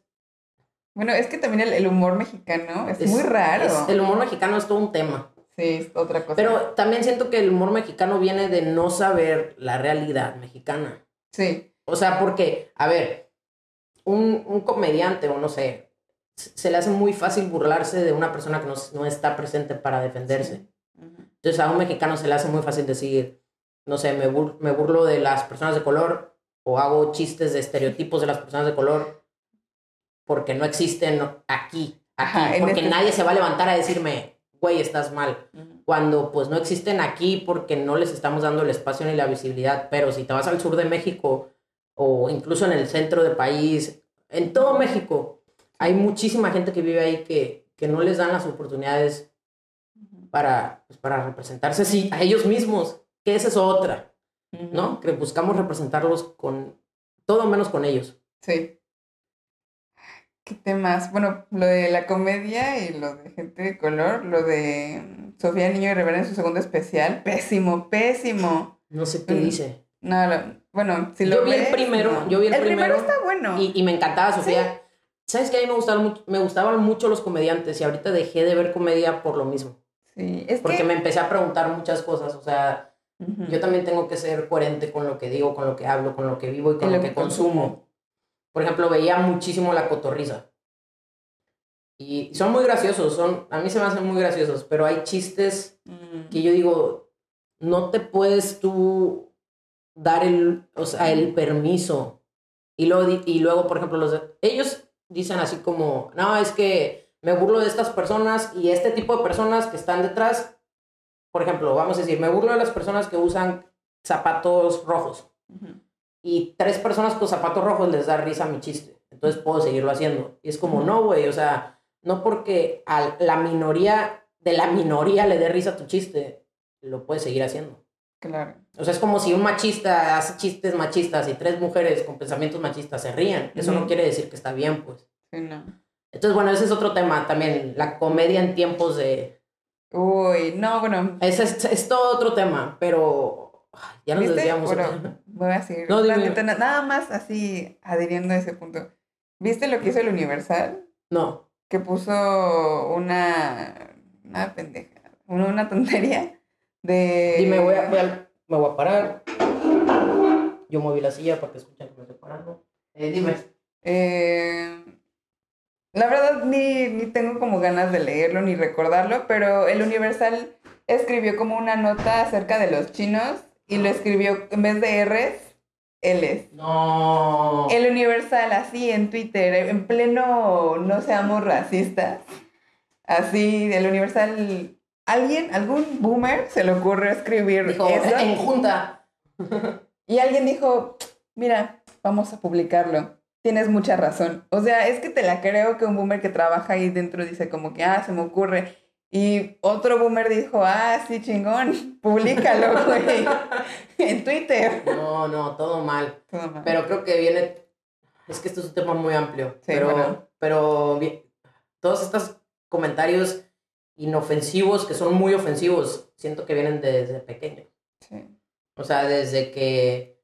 Bueno, es que también el, el humor mexicano es, es- muy raro. es- el humor mexicano es todo un tema. Sí, es otra cosa. Pero también siento que el humor mexicano viene de no saber la realidad mexicana. Sí. O sea, porque, a ver, un, un comediante o no sé, se le hace muy fácil burlarse de una persona que no, no está presente para defenderse. Ujú. Entonces a un mexicano se le hace muy fácil decir, no sé, me, bur- me burlo de las personas de color o hago chistes de estereotipos de las personas de color porque no existen aquí, aquí, Ajá, en porque este- nadie se va a levantar a decirme, güey, estás mal cuando pues no existen aquí porque no les estamos dando el espacio ni la visibilidad, pero si te vas al sur de México o incluso en el centro del país, en todo México, hay muchísima gente que vive ahí que, que no les dan las oportunidades para, pues, para representarse sí, a ellos mismos, que esa es otra. ¿no? Que buscamos representarlos con todo menos con ellos. Sí. ¿Qué temas? Bueno, lo de la comedia y lo de gente de color, lo de mm, Sofía Niño y Rivera en su segundo especial, pésimo, pésimo. No sé qué Mm. dice. No, lo- bueno, si lo Yo vi el primero, no. yo vi el primero primero está bueno. Y, y me encantaba Sofía. ¿Sabes qué? A mí me gustaban, mucho, me gustaban mucho los comediantes y ahorita dejé de ver comedia por lo mismo. Sí, es Porque que... me empecé a preguntar muchas cosas. O sea, yo también tengo que ser coherente con lo que digo, con lo que hablo, con lo que vivo y con lo, lo que, que consumo. Por ejemplo, veía muchísimo la cotorriza. Y son muy graciosos, son, a mí se me hacen muy graciosos, pero hay chistes Mm. que yo digo, no te puedes tú dar el, o sea, el permiso. Y luego, y luego, por ejemplo, los de- ellos dicen así como, no, es que me burlo de estas personas y este tipo de personas que están detrás, por ejemplo, vamos a decir, me burlo de las personas que usan zapatos rojos Ujú. Y tres personas con zapatos rojos les da risa mi chiste. Entonces puedo seguirlo haciendo. Y es como, no, güey, o sea, no porque a la minoría de la minoría le dé risa tu chiste, lo puedes seguir haciendo. Claro. O sea, es como si un machista hace chistes machistas y tres mujeres con pensamientos machistas se rían. Eso no quiere decir que está bien, pues. Sí, no. Entonces, bueno, ese es otro tema también, la comedia en tiempos de... Uy, no, bueno. Ese es, es todo otro tema, pero ya nos ¿Viste? desviamos. Bueno, voy a seguir. No, Nada más así adhiriendo a ese punto. ¿Viste lo que hizo el Universal? No, Que puso una. Una pendeja. Una, una tontería de. voy a, voy a- me voy a parar. Yo moví la silla para que escuchen que me estoy parando. Eh, dime. Eh, la verdad, ni, ni tengo como ganas de leerlo ni recordarlo, pero el Universal escribió como una nota acerca de los chinos y lo escribió en vez de R's, L's. No. El Universal, así en Twitter, en pleno no seamos racistas. Así, el Universal. ¿Alguien, algún boomer se le ocurrió escribir Dijo, eso? en junta. *laughs* Y alguien dijo, mira, vamos a publicarlo. Tienes mucha razón. O sea, es que te la creo que un boomer que trabaja ahí dentro dice como que, ah, se me ocurre. Y otro boomer dijo, ah, sí, chingón, *laughs* públicalo, güey, en Twitter. No, no, todo mal. Todo mal. Pero creo que viene. Es que esto es un tema muy amplio. Sí, pero, bueno. pero vi- todos estos comentarios inofensivos, que son muy ofensivos, siento que vienen desde pequeño. Sí. O sea, desde que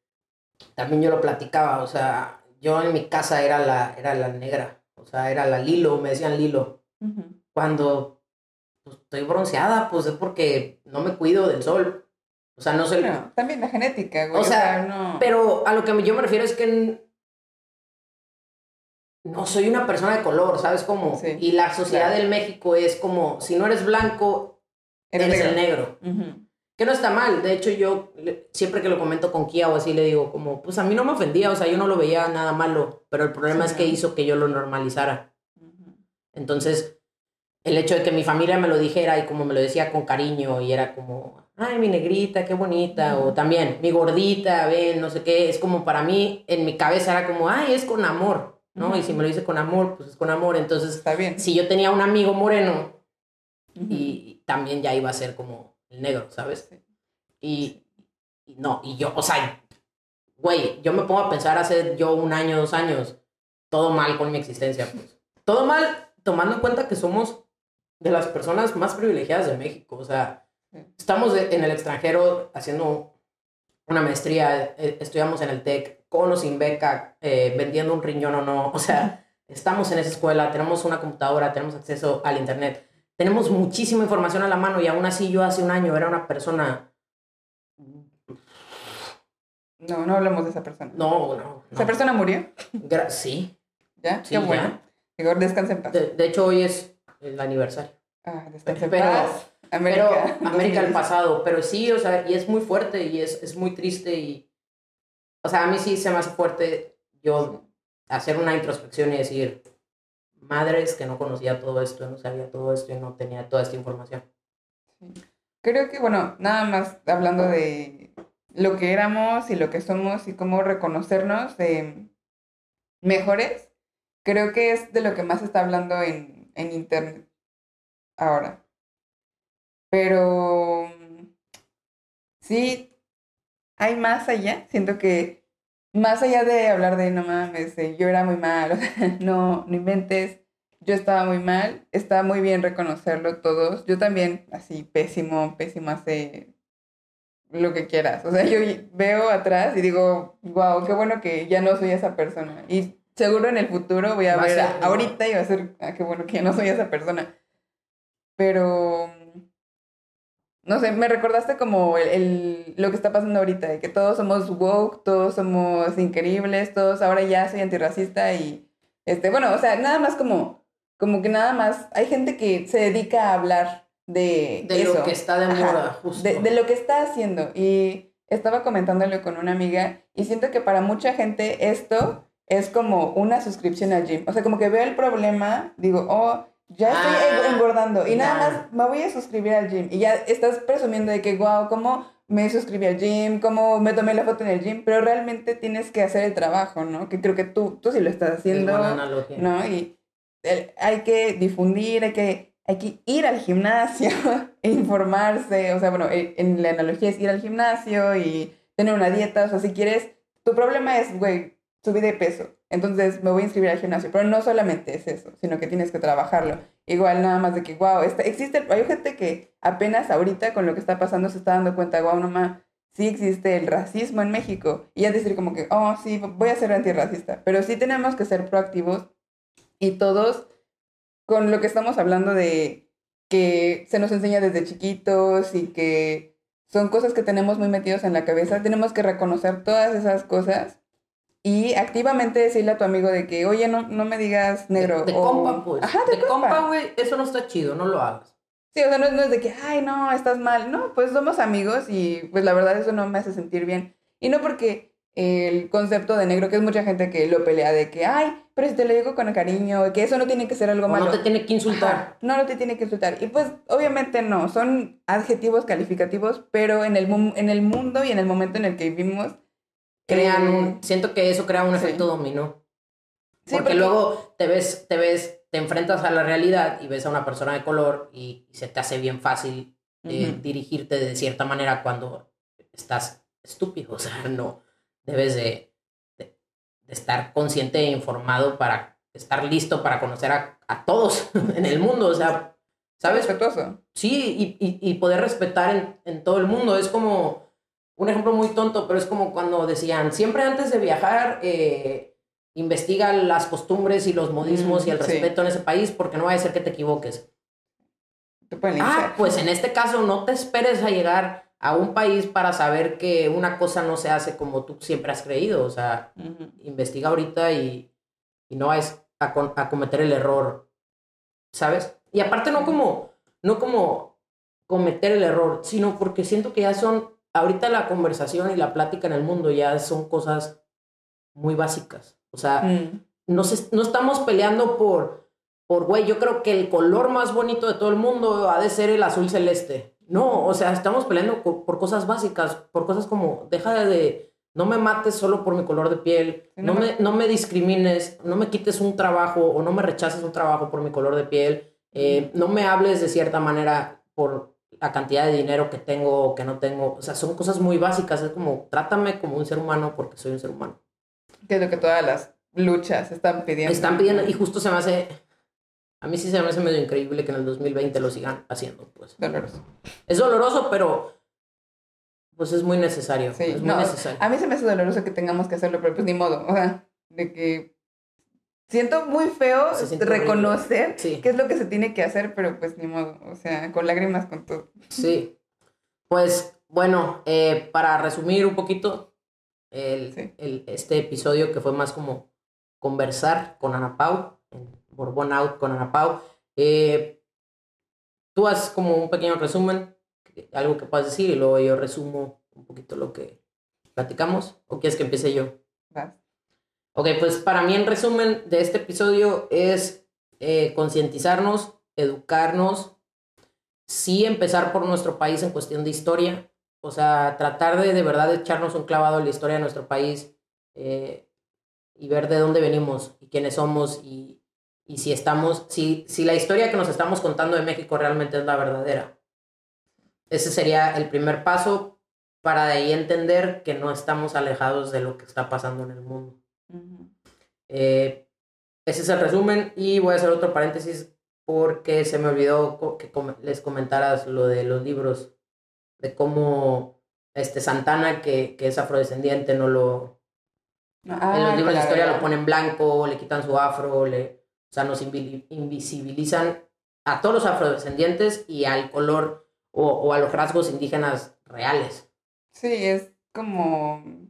también yo lo platicaba. O sea, yo en mi casa era la, era la negra. O sea, era la Lilo, me decían Lilo. Cuando pues, estoy bronceada, pues es porque no me cuido del sol. O sea, no soy. Bueno, también la genética, güey. O sea, no. Pero a lo que yo me refiero es que no soy una persona de color, ¿sabes cómo? Sí, y la sociedad claro. del México es como, si no eres blanco, Eres eres, el negro. negro. Ujú. Que no está mal. De hecho, yo siempre que lo comento con Kia o así, le digo como, pues a mí no me ofendía, o sea, yo no lo veía nada malo, pero el problema Sí, es que no. hizo que yo lo normalizara. Ujú. Entonces, el hecho de que mi familia me lo dijera y como me lo decía con cariño y era como, ay, mi negrita, qué bonita, o también, mi gordita, ven, no sé qué, es como para mí, en mi cabeza era como, ay, es con amor, ¿no? Y si me lo dice con amor, pues es con amor. Entonces, Está bien. si yo tenía un amigo moreno y también ya iba a ser como, el negro, ¿sabes? Y, y no, y yo, o sea, güey, yo me pongo a pensar hace yo un año, dos años, todo mal con mi existencia, pues. Todo mal tomando en cuenta que somos de las personas más privilegiadas de México, o sea, estamos en el extranjero haciendo una maestría, eh, estudiamos en el TEC, con o sin beca, eh, vendiendo un riñón o no, o sea, estamos en esa escuela, tenemos una computadora, tenemos acceso al internet, tenemos muchísima información a la mano y aún así yo hace un año era una persona, No, no hablamos de esa persona. no, no, ¿Esa persona murió? Gra- sí, ¿Ya? Sí, Qué bueno. Descansa en paz. de, de hecho hoy es el aniversario. Ah, descansa en Pero- paz. América. pero *laughs* América del 2010. pasado, pero sí, o sea, y es muy fuerte y es, es muy triste y, o sea, a mí sí se me hace fuerte yo hacer una introspección y decir, madres que no conocía todo esto, no sabía todo esto y no tenía toda esta información. Creo que, bueno, nada más hablando de lo que éramos y lo que somos y cómo reconocernos eh, mejores, creo que es de lo que más se está hablando en, en Internet ahora. Pero mm, sí, hay más allá. Siento que más allá de hablar de no mames, eh, yo era muy mal, *laughs* no, no inventes, yo estaba muy mal, está muy bien reconocerlo todos. Yo también, así, pésimo, pésimo hace lo que quieras. O sea, yo veo atrás y digo, wow, qué bueno que ya no soy esa persona. Y seguro en el futuro voy a ver a- ahorita y va a ser, ah, qué bueno que ya no soy esa persona. Pero, no sé, me recordaste como el, el- lo que está pasando ahorita, de que todos somos woke, todos somos increíbles, todos ahora ya soy antirracista y, este, bueno, o sea, nada más como, como que nada más, hay gente que se dedica a hablar de, De eso. lo que está de Ajá, moda, justo. de, de lo que está haciendo. Y estaba comentándolo con una amiga y siento que para mucha gente esto es como una suscripción al gym. O sea, como que veo el problema, digo, oh, ya estoy Ah, en- engordando y nada más me voy a suscribir al gym. Y ya estás presumiendo de que, wow, ¿cómo me suscribí al gym? ¿Cómo me tomé la foto en el gym? Pero realmente tienes que hacer el trabajo, ¿no? Que creo que tú, tú sí lo estás Es haciendo. buena analogía. ¿no? Y el- hay que difundir, hay que, hay que ir al gimnasio e *laughs* informarse, o sea, bueno, eh, en la analogía es ir al gimnasio y tener una dieta, o sea, si quieres, tu problema es, güey, subir de peso, entonces me voy a inscribir al gimnasio, pero no solamente es eso, sino que tienes que trabajarlo. Igual nada más de que, wow, está, existe, hay gente que apenas ahorita con lo que está pasando se está dando cuenta, wow, nomás, sí existe el racismo en México. Y ya decir como que, oh, sí, voy a ser antirracista. Pero sí tenemos que ser proactivos y todos con lo que estamos hablando de que se nos enseña desde chiquitos y que son cosas que tenemos muy metidos en la cabeza, tenemos que reconocer todas esas cosas y activamente decirle a tu amigo de que, oye, no, no me digas negro. De, de o- compa, pues. Ajá, de, de compa, güey, eso no está chido, no lo hagas. Sí, o sea, no, no es de que, ay, no, estás mal. No, pues somos amigos y pues la verdad eso no me hace sentir bien. Y no porque el concepto de negro, que es mucha gente que lo pelea de que, ay, pero si te lo digo con cariño, que eso no tiene que ser algo O malo. no te tiene que insultar. Ajá, no, no te tiene que insultar. Y pues obviamente no, son adjetivos calificativos, pero en el, en el mundo y en el momento en el que vivimos... Crean eh, un, siento que eso crea un sí. efecto dominó. sí, porque, luego te ves, te ves, te enfrentas a la realidad y ves a una persona de color y, y se te hace bien fácil eh, dirigirte de cierta manera cuando estás estúpido. *laughs* O sea, no debes de, de- de estar consciente e informado para estar listo para conocer a, a todos *laughs* en el mundo. O sea, ¿sabes? Respetuoso. Sí, y, y, y poder respetar en, en todo el mundo. Es como un ejemplo muy tonto, pero es como cuando decían, siempre antes de viajar, eh, investiga las costumbres y los modismos Mm, y el sí. respeto en ese país, porque no va a ser que te equivoques. Te Ah, pues en este caso no te esperes a llegar a un país para saber que una cosa no se hace como tú siempre has creído. O sea, investiga ahorita y, y no es a, con- a cometer el error, ¿sabes? Y aparte no como, no como cometer el error, sino porque siento que ya son, ahorita la conversación y la plática en el mundo ya son cosas muy básicas. O sea, Mm. no, se- no estamos peleando por, por, güey, yo creo que el color más bonito de todo el mundo ha de ser el azul celeste. No, o sea, estamos peleando por cosas básicas, por cosas como, deja de, no me mates solo por mi color de piel, no no me, no me discrimines, no me quites un trabajo o no me rechaces un trabajo por mi color de piel, eh, no me hables de cierta manera por la cantidad de dinero que tengo o que no tengo. O sea, son cosas muy básicas. Es como, trátame como un ser humano porque soy un ser humano. Que es lo que todas las luchas están pidiendo. Están pidiendo, y justo se me hace, a mí sí se me hace medio increíble que en el 2020 lo sigan haciendo, pues. Doloroso. Es doloroso, pero pues es muy necesario. Sí, es muy no, necesario. A mí se me hace doloroso que tengamos que hacerlo, pero pues ni modo. O sea, de que siento muy feo reconocer Sí. qué es lo que se tiene que hacer, pero pues ni modo. O sea, con lágrimas, con todo. Sí. Pues bueno, eh, para resumir un poquito el, Sí. el- este episodio que fue más como conversar con Ana Pau, en Borbón Out con Ana Pau, eh, tú haces como un pequeño resumen, algo que puedas decir y luego yo resumo un poquito lo que platicamos, o quieres que empiece yo. Vas. Ok, pues para mí en resumen de este episodio es eh, concientizarnos, educarnos, sí empezar por nuestro país en cuestión de historia, o sea, tratar de de verdad echarnos un clavado en la historia de nuestro país eh, y ver de dónde venimos y quiénes somos y, y si estamos, si, si la historia que nos estamos contando de México realmente es la verdadera. Ese sería el primer paso para de ahí entender que no estamos alejados de lo que está pasando en el mundo. Eh, ese es el resumen y voy a hacer otro paréntesis porque se me olvidó que les comentaras lo de los libros, de cómo este Santana, que, que es afrodescendiente, no lo... Ah, en los libros de historia lo ponen blanco, le quitan su afro, le, o sea, nos invisibilizan a todos los afrodescendientes y al color o, o a los rasgos indígenas reales. Sí, es como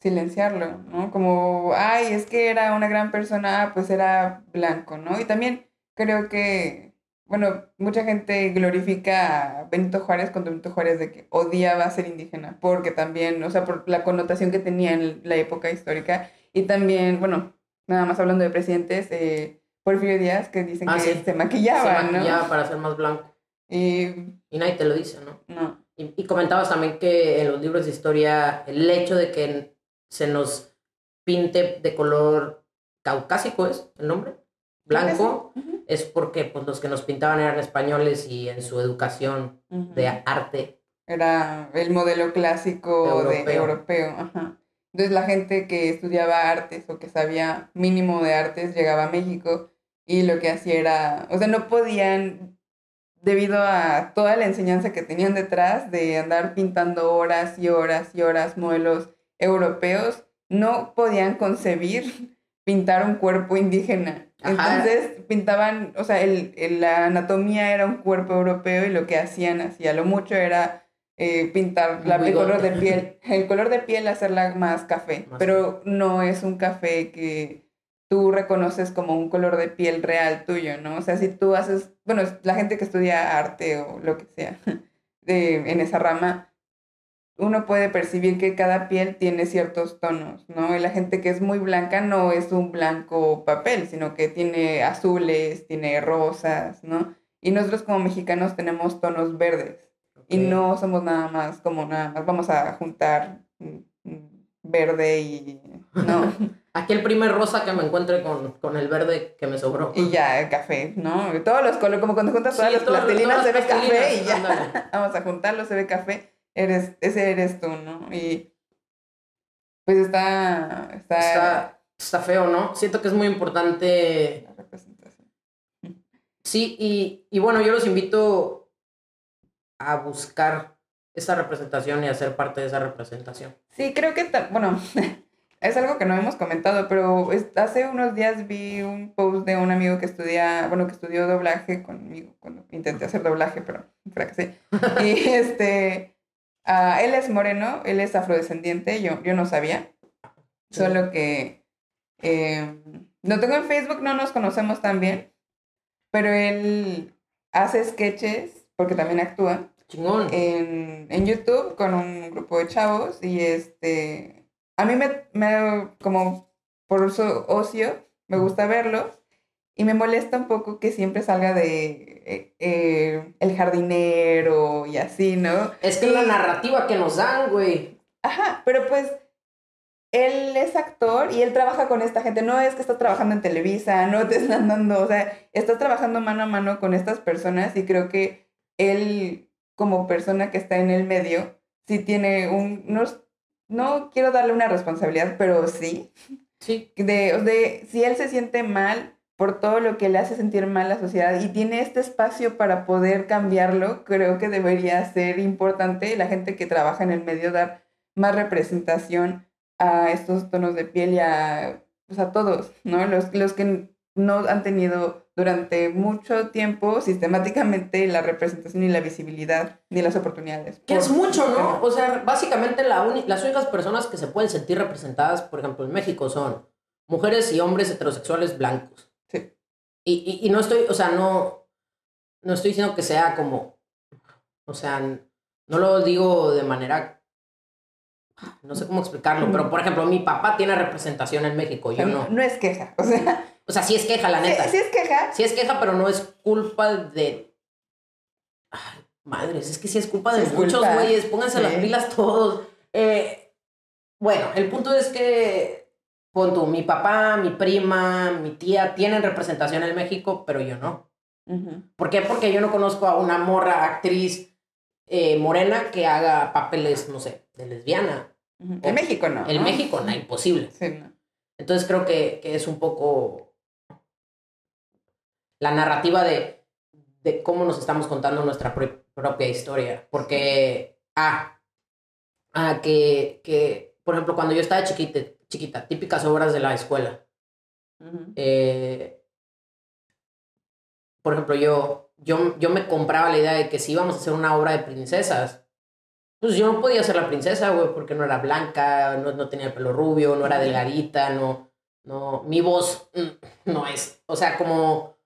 silenciarlo, ¿no? Como, ay, es que era una gran persona, pues era blanco, ¿no? Y también creo que, bueno, mucha gente glorifica a Benito Juárez cuando Benito Juárez de que odiaba ser indígena, porque también, o sea, por la connotación que tenía en la época histórica, y también, bueno, nada más hablando de presidentes, eh, Porfirio Díaz, que dicen Ah, que sí. se maquillaba, Se ¿no? maquillaba para ser más blanco. Y Y nadie te lo dice, ¿no? no, Y, y comentabas también que en los libros de historia el hecho de que se nos pinte de color caucásico es el nombre, blanco, es porque pues, los que nos pintaban eran españoles y en su educación de arte. Era el modelo clásico de Europeo. europeo. Ajá. Entonces la gente que estudiaba artes o que sabía mínimo de artes llegaba a México y lo que hacía era, o sea, no podían, debido a toda la enseñanza que tenían detrás de andar pintando horas y horas y horas modelos europeos, no podían concebir pintar un cuerpo indígena. Ajá. Entonces pintaban, o sea, el, el- la anatomía era un cuerpo europeo y lo que hacían, hacía lo mucho era eh, pintar la, el color de piel, el color de piel hacerla más café, Más pero no es un café que tú reconoces como un color de piel real tuyo, ¿no? O sea, si tú haces, bueno, la gente que estudia arte o lo que sea *laughs* de, en esa rama, uno puede percibir que cada piel tiene ciertos tonos, ¿no? Y la gente que es muy blanca no es un blanco papel, sino que tiene azules, tiene rosas, ¿no? Y nosotros como mexicanos tenemos tonos verdes. Y no somos nada más como nada más, vamos a juntar mm, mm, verde y no, *laughs* Aquí el primer rosa que me encuentre con, con el verde que me sobró. y ya el café, ¿no? Todos los colores, como cuando juntas todas Sí, las plastilinas se ve café y ya. ándale. *laughs* Vamos a juntarlo, se ve café. Eres, ese eres tú, ¿no? Y pues está, está, Está, está feo, ¿no? Siento que es muy importante la representación. Sí, y, y bueno, yo los invito a buscar esa representación y a ser parte de esa representación. Sí, creo que, bueno, *laughs* es algo que no hemos comentado, pero hace unos días vi un post de un amigo que estudia, bueno, que estudió doblaje conmigo, cuando intenté hacer doblaje, pero fracasé. *laughs* Y este, ah, él es moreno, él es afrodescendiente, yo, yo no sabía, solo que eh, lo tengo en Facebook, no nos conocemos tan bien, pero él hace sketches, porque también actúa Chingón. en, en YouTube con un grupo de chavos y este, a mí me, me como por su ocio, me gusta verlo y me molesta un poco que siempre salga de eh, eh, el jardinero y así, ¿no? es que es la y- narrativa que nos dan, güey. Ajá, pero pues él es actor y él trabaja con esta gente. No es que estás trabajando en Televisa, no te están dando, o sea, estás trabajando mano a mano con estas personas y creo que él como persona que está en el medio, sí tiene un, no, no quiero darle una responsabilidad, pero sí, Sí. de, de si él se siente mal por todo lo que le hace sentir mal la sociedad y tiene este espacio para poder cambiarlo, creo que debería ser importante la gente que trabaja en el medio dar más representación a estos tonos de piel y a, pues, a todos, ¿no? Los, los que no han tenido durante mucho tiempo sistemáticamente la representación y la visibilidad ni las oportunidades. Que es mucho, ¿no? O sea, básicamente la las únicas personas que se pueden sentir representadas, por ejemplo, en México son mujeres y hombres heterosexuales blancos. Y, y, y no estoy, o sea, no, no estoy diciendo que sea como, o sea, no lo digo de manera, no sé cómo explicarlo, pero por ejemplo, mi papá tiene representación en México, yo no, no. es queja, o sea, O sea, sí es queja, la neta. sí, sí es queja, Sí es queja, pero no es culpa de. Ay, madres, es que sí es culpa de Sí muchos güeyes. Pónganse Sí. las pilas todos. Eh, bueno, el punto es que. Pon tú, mi papá, mi prima, mi tía tienen representación en México, pero yo no. ¿Por qué? Porque yo no conozco a una morra actriz eh, morena que haga papeles, no sé, de lesbiana. En México no. En ¿no? México no, imposible. Sí, no. Entonces creo que, que es un poco la narrativa de, de cómo nos estamos contando nuestra pro- propia historia. Porque, ah, ah que, que, por ejemplo, cuando yo estaba chiquita, chiquita típicas obras de la escuela, eh, por ejemplo, yo, yo, yo me compraba la idea de que si íbamos a hacer una obra de princesas, pues yo no podía ser la princesa, güey, porque no era blanca, no, no tenía el pelo rubio, no era delgadita, no, no, mi voz mm, no es, o sea, como,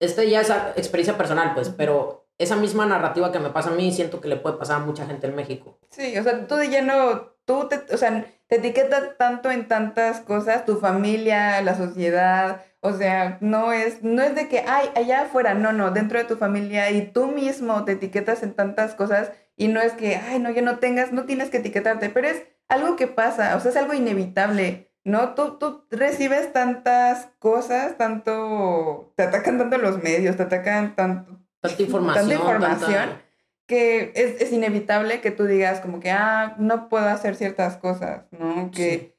esta ya es experiencia personal, pues, pero esa misma narrativa que me pasa a mí, siento que le puede pasar a mucha gente en México. Sí, o sea, tú de lleno, tú te, o sea, te etiquetas tanto en tantas cosas, tu familia, la sociedad, o sea, no es, no es de que, ay, allá afuera, no, no, dentro de tu familia y tú mismo te etiquetas en tantas cosas y no es que, ay, no, ya no tengas, no tienes que etiquetarte, pero es algo que pasa, o sea, es algo inevitable, ¿no? Tú, tú recibes tantas cosas, tanto, te atacan tanto los medios, te atacan tanto, Tanta *laughs* información. Tanta información. tanta- que es, es inevitable que tú digas como que, ah, no puedo hacer ciertas cosas, ¿no? Que,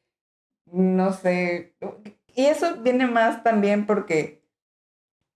no sé. Y eso viene más también porque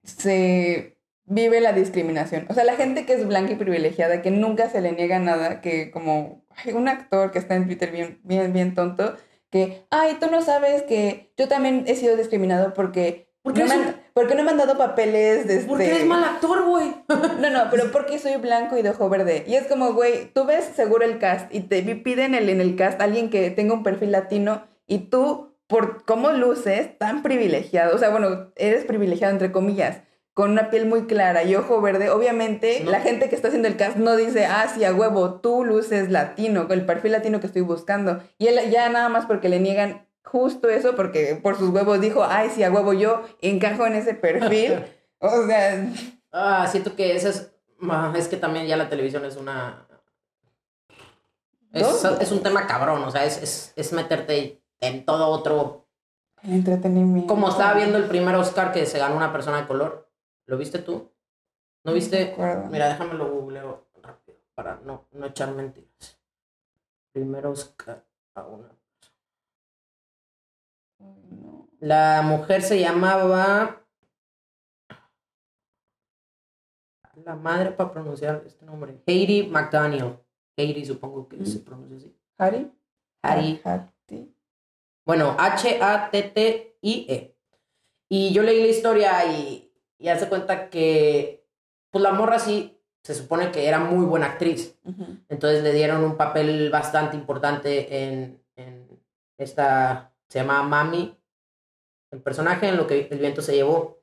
se vive la discriminación. O sea, la gente que es blanca y privilegiada, que nunca se le niega nada, que como hay un actor que está en Twitter bien, bien, bien tonto, que, ay, tú no sabes que yo también he sido discriminado porque... Porque no me han- porque no me han dado papeles de Porque este- eres mal actor, güey. *laughs* no, no, pero porque soy blanco y de ojo verde. Y es como, güey, tú ves seguro el cast y te piden el, en el cast alguien que tenga un perfil latino y tú, por cómo luces, tan privilegiado, o sea, bueno, eres privilegiado entre comillas, con una piel muy clara y ojo verde, obviamente No. la gente que está haciendo el cast no dice, ah, sí, a huevo, tú luces latino, el perfil latino que estoy buscando. Y él ya nada más porque le niegan justo eso, porque por sus huevos dijo, ay, sí, a huevo, yo encajo en ese perfil. *laughs* O sea, Ah, siento que esa es. Es que también ya la televisión es una. Es, ¿No? es un tema cabrón, o sea, es, es, es meterte en todo otro. El entretenimiento. Como estaba viendo el primer Oscar que se ganó una persona de color. ¿Lo viste tú? ¿No viste? acuerdo. Mira, déjame lo googleo rápido para no, no echar mentiras. Primer Oscar a una. La mujer se llamaba. La madre para pronunciar este nombre. Haiti McDaniel. Haiti supongo que se pronuncia así. ¿Harry? Harry. Bueno, H-A-T-T-I-E. Y yo leí la historia y, y hace cuenta que, pues la morra sí, se supone que era muy buena actriz. Entonces le dieron un papel bastante importante en, en esta, se llama Mami, el personaje en lo que el viento se llevó.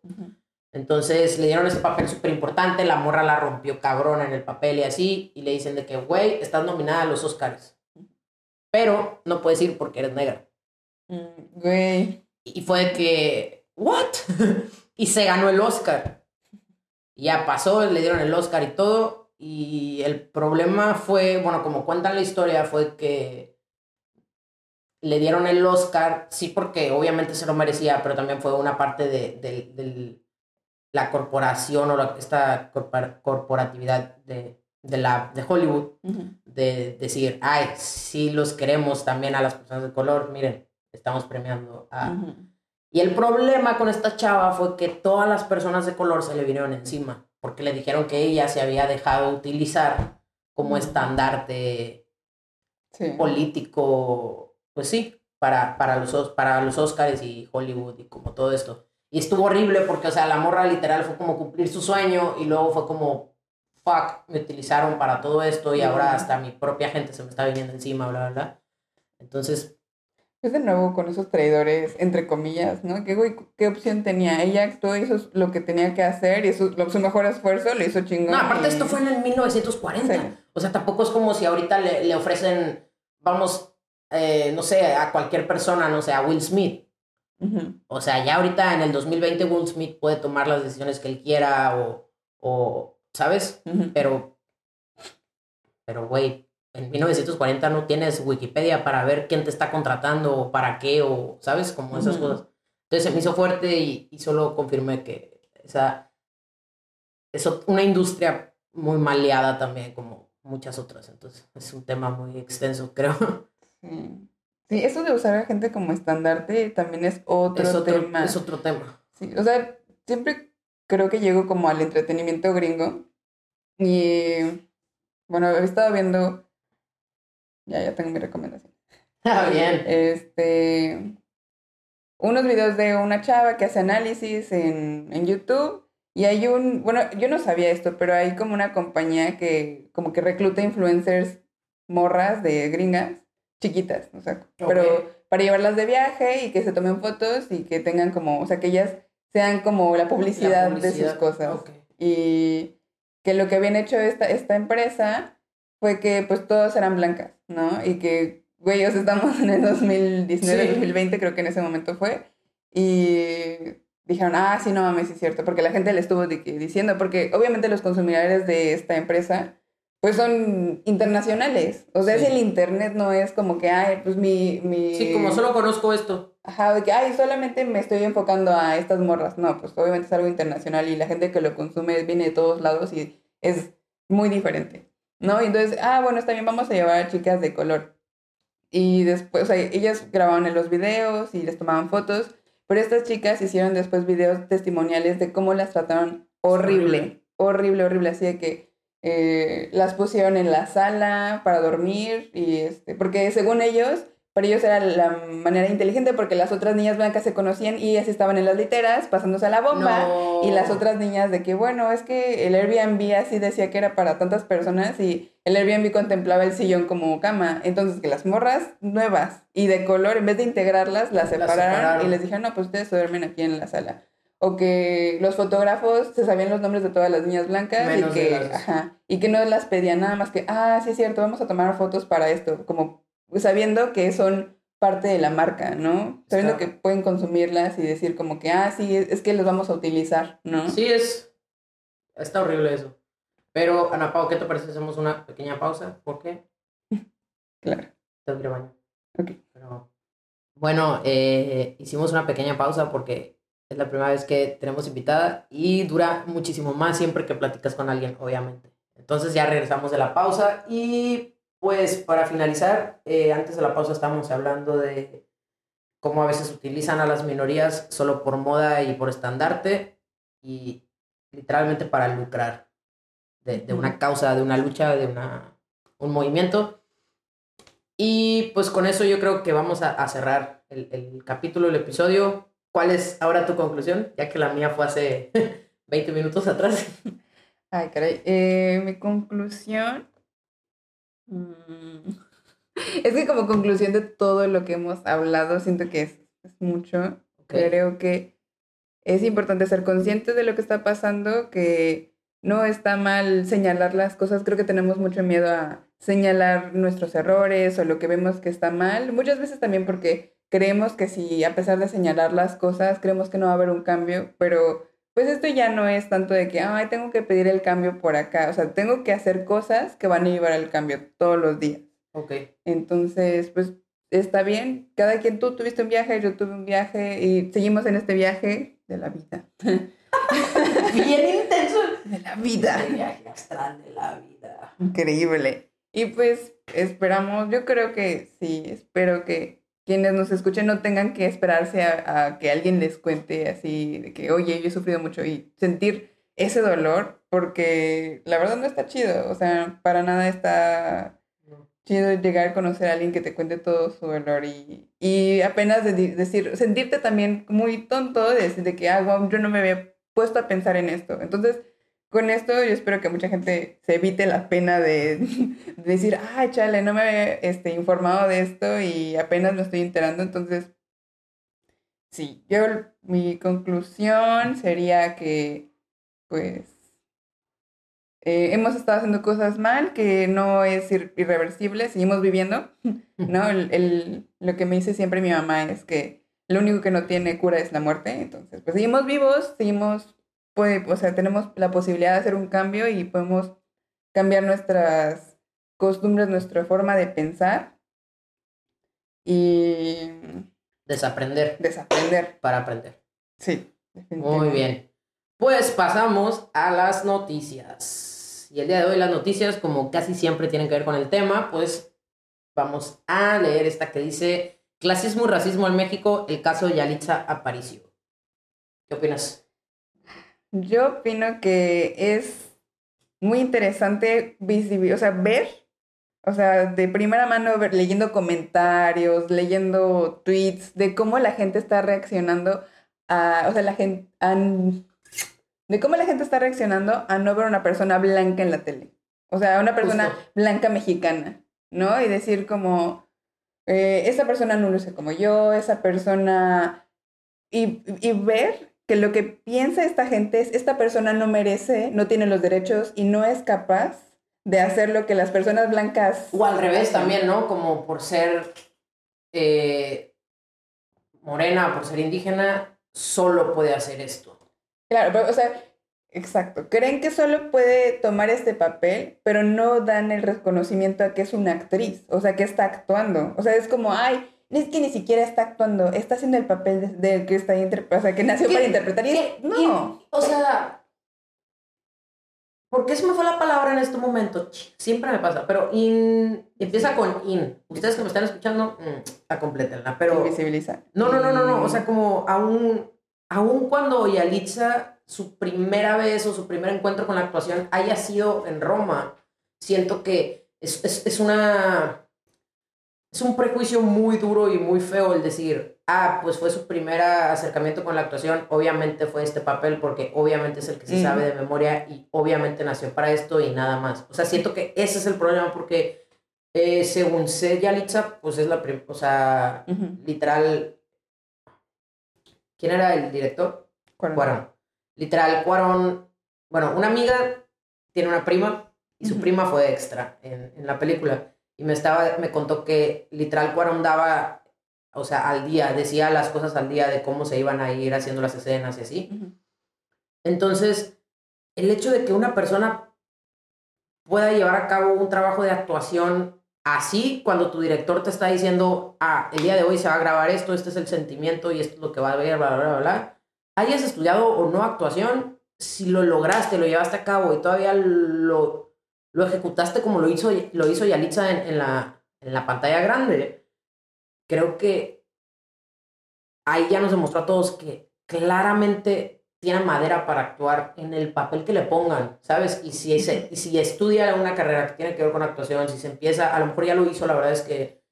Entonces le dieron ese papel súper importante, la morra la rompió cabrón en el papel y así, y le dicen de que, güey, estás nominada a los Oscars. Pero no puedes ir porque eres negra. Mm, Güey. Y fue de que, ¿what? *laughs* y se ganó el Oscar. Y ya pasó, le dieron el Oscar y todo. Y el problema fue, bueno, como cuentan la historia, fue que le dieron el Oscar, sí, porque obviamente se lo merecía, pero también fue una parte de, del, la corporación o esta corporatividad de, de, la, de Hollywood, de decir, ay, sí los queremos también a las personas de color, miren, estamos premiando a... Y el problema con esta chava fue que todas las personas de color se le vinieron encima, porque le dijeron que ella se había dejado utilizar como estandarte político, pues sí, para, para, los, para los Oscars y Hollywood y como todo esto. Y estuvo horrible porque, o sea, la morra literal fue como cumplir su sueño y luego fue como, fuck, me utilizaron para todo esto y ahora hasta mi propia gente se me está viniendo encima, bla, bla, bla. Entonces... Es de nuevo con esos traidores, entre comillas, ¿no? ¿Qué, qué opción tenía? Ella actuó, hizo lo que tenía que hacer y su, su mejor esfuerzo le hizo chingón. No, aparte esto fue en el 1940. O sea, tampoco es como si ahorita le, le ofrecen, vamos, eh, no sé, a cualquier persona, no sé, a Will Smith. O sea, ya ahorita en el 2020 Will Smith puede tomar las decisiones que él quiera o, o ¿sabes? Pero, pero, güey, en 1940 no tienes Wikipedia para ver quién te está contratando o para qué o, ¿sabes? Como esas cosas. Entonces se me hizo fuerte y, y solo confirmé que esa es una industria muy maleada también, como muchas otras. Entonces es un tema muy extenso, *laughs* creo. Sí. eso de usar a gente como estandarte también es otro, tema. Es otro tema. Sí, o sea, siempre creo que llego como al entretenimiento gringo y bueno, he estado viendo, ya, ya tengo mi recomendación. *laughs* Ah, bien. Este, unos videos de una chava que hace análisis en, en YouTube y hay un, bueno, yo no sabía esto, pero hay como una compañía que como que recluta influencers morras de gringas chiquitas, o sea, pero para llevarlas de viaje y que se tomen fotos y que tengan como, o sea, que ellas sean como la publicidad, de sus cosas. Y que lo que habían hecho esta, esta empresa fue que pues todas eran blancas, ¿no? Y que, güey, estamos en el 2019, 2020 creo que en ese momento fue. Y dijeron, ah, sí, no mames, es cierto, porque la gente le estuvo diciendo, porque obviamente los consumidores de esta empresa pues son internacionales. O sea, si el internet no es como que, ay, pues mi, mi... Sí, como solo conozco esto. Ajá, de que, ay, solamente me estoy enfocando a estas morras. No, pues obviamente es algo internacional y la gente que lo consume viene de todos lados y es muy diferente, ¿no? Y entonces, ah, bueno, está bien, vamos a llevar a chicas de color. Y después, o sea, ellas grababan en los videos y les tomaban fotos, pero estas chicas hicieron después videos testimoniales de cómo las trataron horrible, horrible, horrible, así de que eh, las pusieron en la sala para dormir y este, porque según ellos, para ellos era la manera inteligente porque las otras niñas blancas se conocían y ellas estaban en las literas pasándose a la bomba y las otras niñas de que bueno, es que el Airbnb así decía que era para tantas personas y el Airbnb contemplaba el sillón como cama, entonces que las morras nuevas y de color en vez de integrarlas las separaron, y les dijeron, "No, pues ustedes duermen aquí en la sala." O que los fotógrafos se sabían los nombres de todas las niñas blancas y que, ajá, y que no las pedían nada más que, ah, sí es cierto, vamos a tomar fotos para esto, como sabiendo que son parte de la marca, ¿no? Sabiendo que pueden consumirlas y decir como que, ah, sí, es que los vamos a utilizar, ¿no? Sí, es, está horrible eso. Pero, Ana Pau, ¿qué te parece? Hacemos una pequeña pausa, ¿por qué? *laughs* claro. Tengo que baño. Ok. Pero, bueno, eh, hicimos una pequeña pausa porque es la primera vez que tenemos invitada y dura muchísimo más siempre que platicas con alguien, obviamente. Entonces ya regresamos de la pausa y pues para finalizar, eh, antes de la pausa estábamos hablando de cómo a veces utilizan a las minorías solo por moda y por estandarte y literalmente para lucrar de, de una causa, de una lucha, de una, un movimiento. Y pues con eso yo creo que vamos a, a cerrar el, el capítulo, el episodio. ¿Cuál es ahora tu conclusión? Ya que la mía fue hace *laughs* 20 minutos atrás. Ay, caray. Eh, mi conclusión. Mm, *laughs* es que como conclusión de todo lo que hemos hablado, siento que es, mucho. Creo que es importante ser consciente de lo que está pasando, que no está mal señalar las cosas. Creo que tenemos mucho miedo a señalar nuestros errores o lo que vemos que está mal. Muchas veces también porque creemos que si a pesar de señalar las cosas, creemos que no va a haber un cambio, pero pues esto ya no es tanto de que, ay, tengo que pedir el cambio por acá, o sea, tengo que hacer cosas que van a llevar al cambio todos los días. Ok. Entonces, pues está bien, cada quien, tú tuviste un viaje, yo tuve un viaje y seguimos en este viaje de la vida. *laughs* Bien intenso. De la vida. El viaje astral de la vida. Increíble. Y pues esperamos, yo creo que sí, espero que quienes nos escuchen no tengan que esperarse a, a que alguien les cuente así de que, oye, yo he sufrido mucho y sentir ese dolor, porque la verdad no está chido, o sea, para nada está chido llegar a conocer a alguien que te cuente todo su dolor y, y apenas de decir, sentirte también muy tonto de decir de que, ah, wow, yo no me había puesto a pensar en esto. Entonces, con esto yo espero que mucha gente se evite la pena de, de *laughs* decir, ay, chale, no me había este, informado de esto y apenas me estoy enterando. Entonces, sí, yo mi conclusión sería que, pues, eh, hemos estado haciendo cosas mal, que no es ir- irreversible, seguimos viviendo, *laughs* ¿no? El- lo que me dice siempre mi mamá es que lo único que no tiene cura es la muerte, entonces, pues seguimos vivos, seguimos, pues, o sea, tenemos la posibilidad de hacer un cambio y podemos cambiar nuestras costumbres, nuestra forma de pensar y Desaprender desaprender. para aprender. Sí, Muy bien. Pues pasamos a las noticias. Y el día de hoy las noticias, como casi siempre tienen que ver con el tema, pues vamos a leer esta que dice Clasismo y racismo en México, el caso de Yalitza Aparicio. ¿Qué opinas? Yo opino que es muy interesante o sea, ver, o sea, de primera mano, ver- leyendo comentarios, leyendo tweets, de cómo la gente está reaccionando a, o sea, la gente, de cómo la gente está reaccionando a no ver una persona blanca en la tele. O sea, una persona Justo. blanca mexicana, ¿no? Y decir como, eh, esa persona no luce como yo, esa persona... Y, y ver que lo que piensa esta gente es, esta persona no merece, no tiene los derechos y no es capaz de hacer lo que las personas blancas... O al revés también, ¿no? Como por ser eh, morena, por ser indígena, solo puede hacer esto. Claro, pero, o sea, exacto. Creen que solo puede tomar este papel, pero no dan el reconocimiento a que es una actriz, o sea, que está actuando. O sea, es como, ay, es que ni siquiera está actuando, está haciendo el papel de- del que está o sea, que nació ¿Qué- para interpretar. Y es- no. y- o sea, ¿por qué se me fue la palabra en este momento? Siempre me pasa, pero in, empieza con in. Ustedes que me están escuchando, mm, la completenla, pero... Invisibiliza. No, no, no, no, no. O sea, como aún, aún cuando Yalitza, su primera vez o su primer encuentro con la actuación haya sido en Roma, siento que es, es, es una. Es un prejuicio muy duro y muy feo el decir, ah, pues fue su primer acercamiento con la actuación, obviamente fue este papel porque obviamente es el que se sabe de memoria y obviamente nació para esto y nada más. O sea, siento que ese es el problema porque eh, según sé Yalitza, pues es la primera, o sea, literal. ¿Quién era el director? Cuarón. Cuarón. Literal, Cuarón. Bueno, una amiga tiene una prima y su prima fue extra en, en la película. Y me, estaba, me contó que literal Cuarón daba, o sea, al día, decía las cosas al día de cómo se iban a ir haciendo las escenas y así. Entonces, el hecho de que una persona pueda llevar a cabo un trabajo de actuación así, cuando tu director te está diciendo, ah, el día de hoy se va a grabar esto, este es el sentimiento y esto es lo que va a ver, bla, bla, bla, bla, hayas estudiado o no actuación, si lo lograste, lo llevaste a cabo y todavía lo, lo ejecutaste como lo hizo, lo hizo Yalitza en, en la, en la pantalla grande, creo que ahí ya nos demostró a todos que claramente tiene madera para actuar en el papel que le pongan, ¿sabes? Y si, se, y si estudia una carrera que tiene que ver con actuación, si se empieza, a lo mejor ya lo hizo, la verdad es que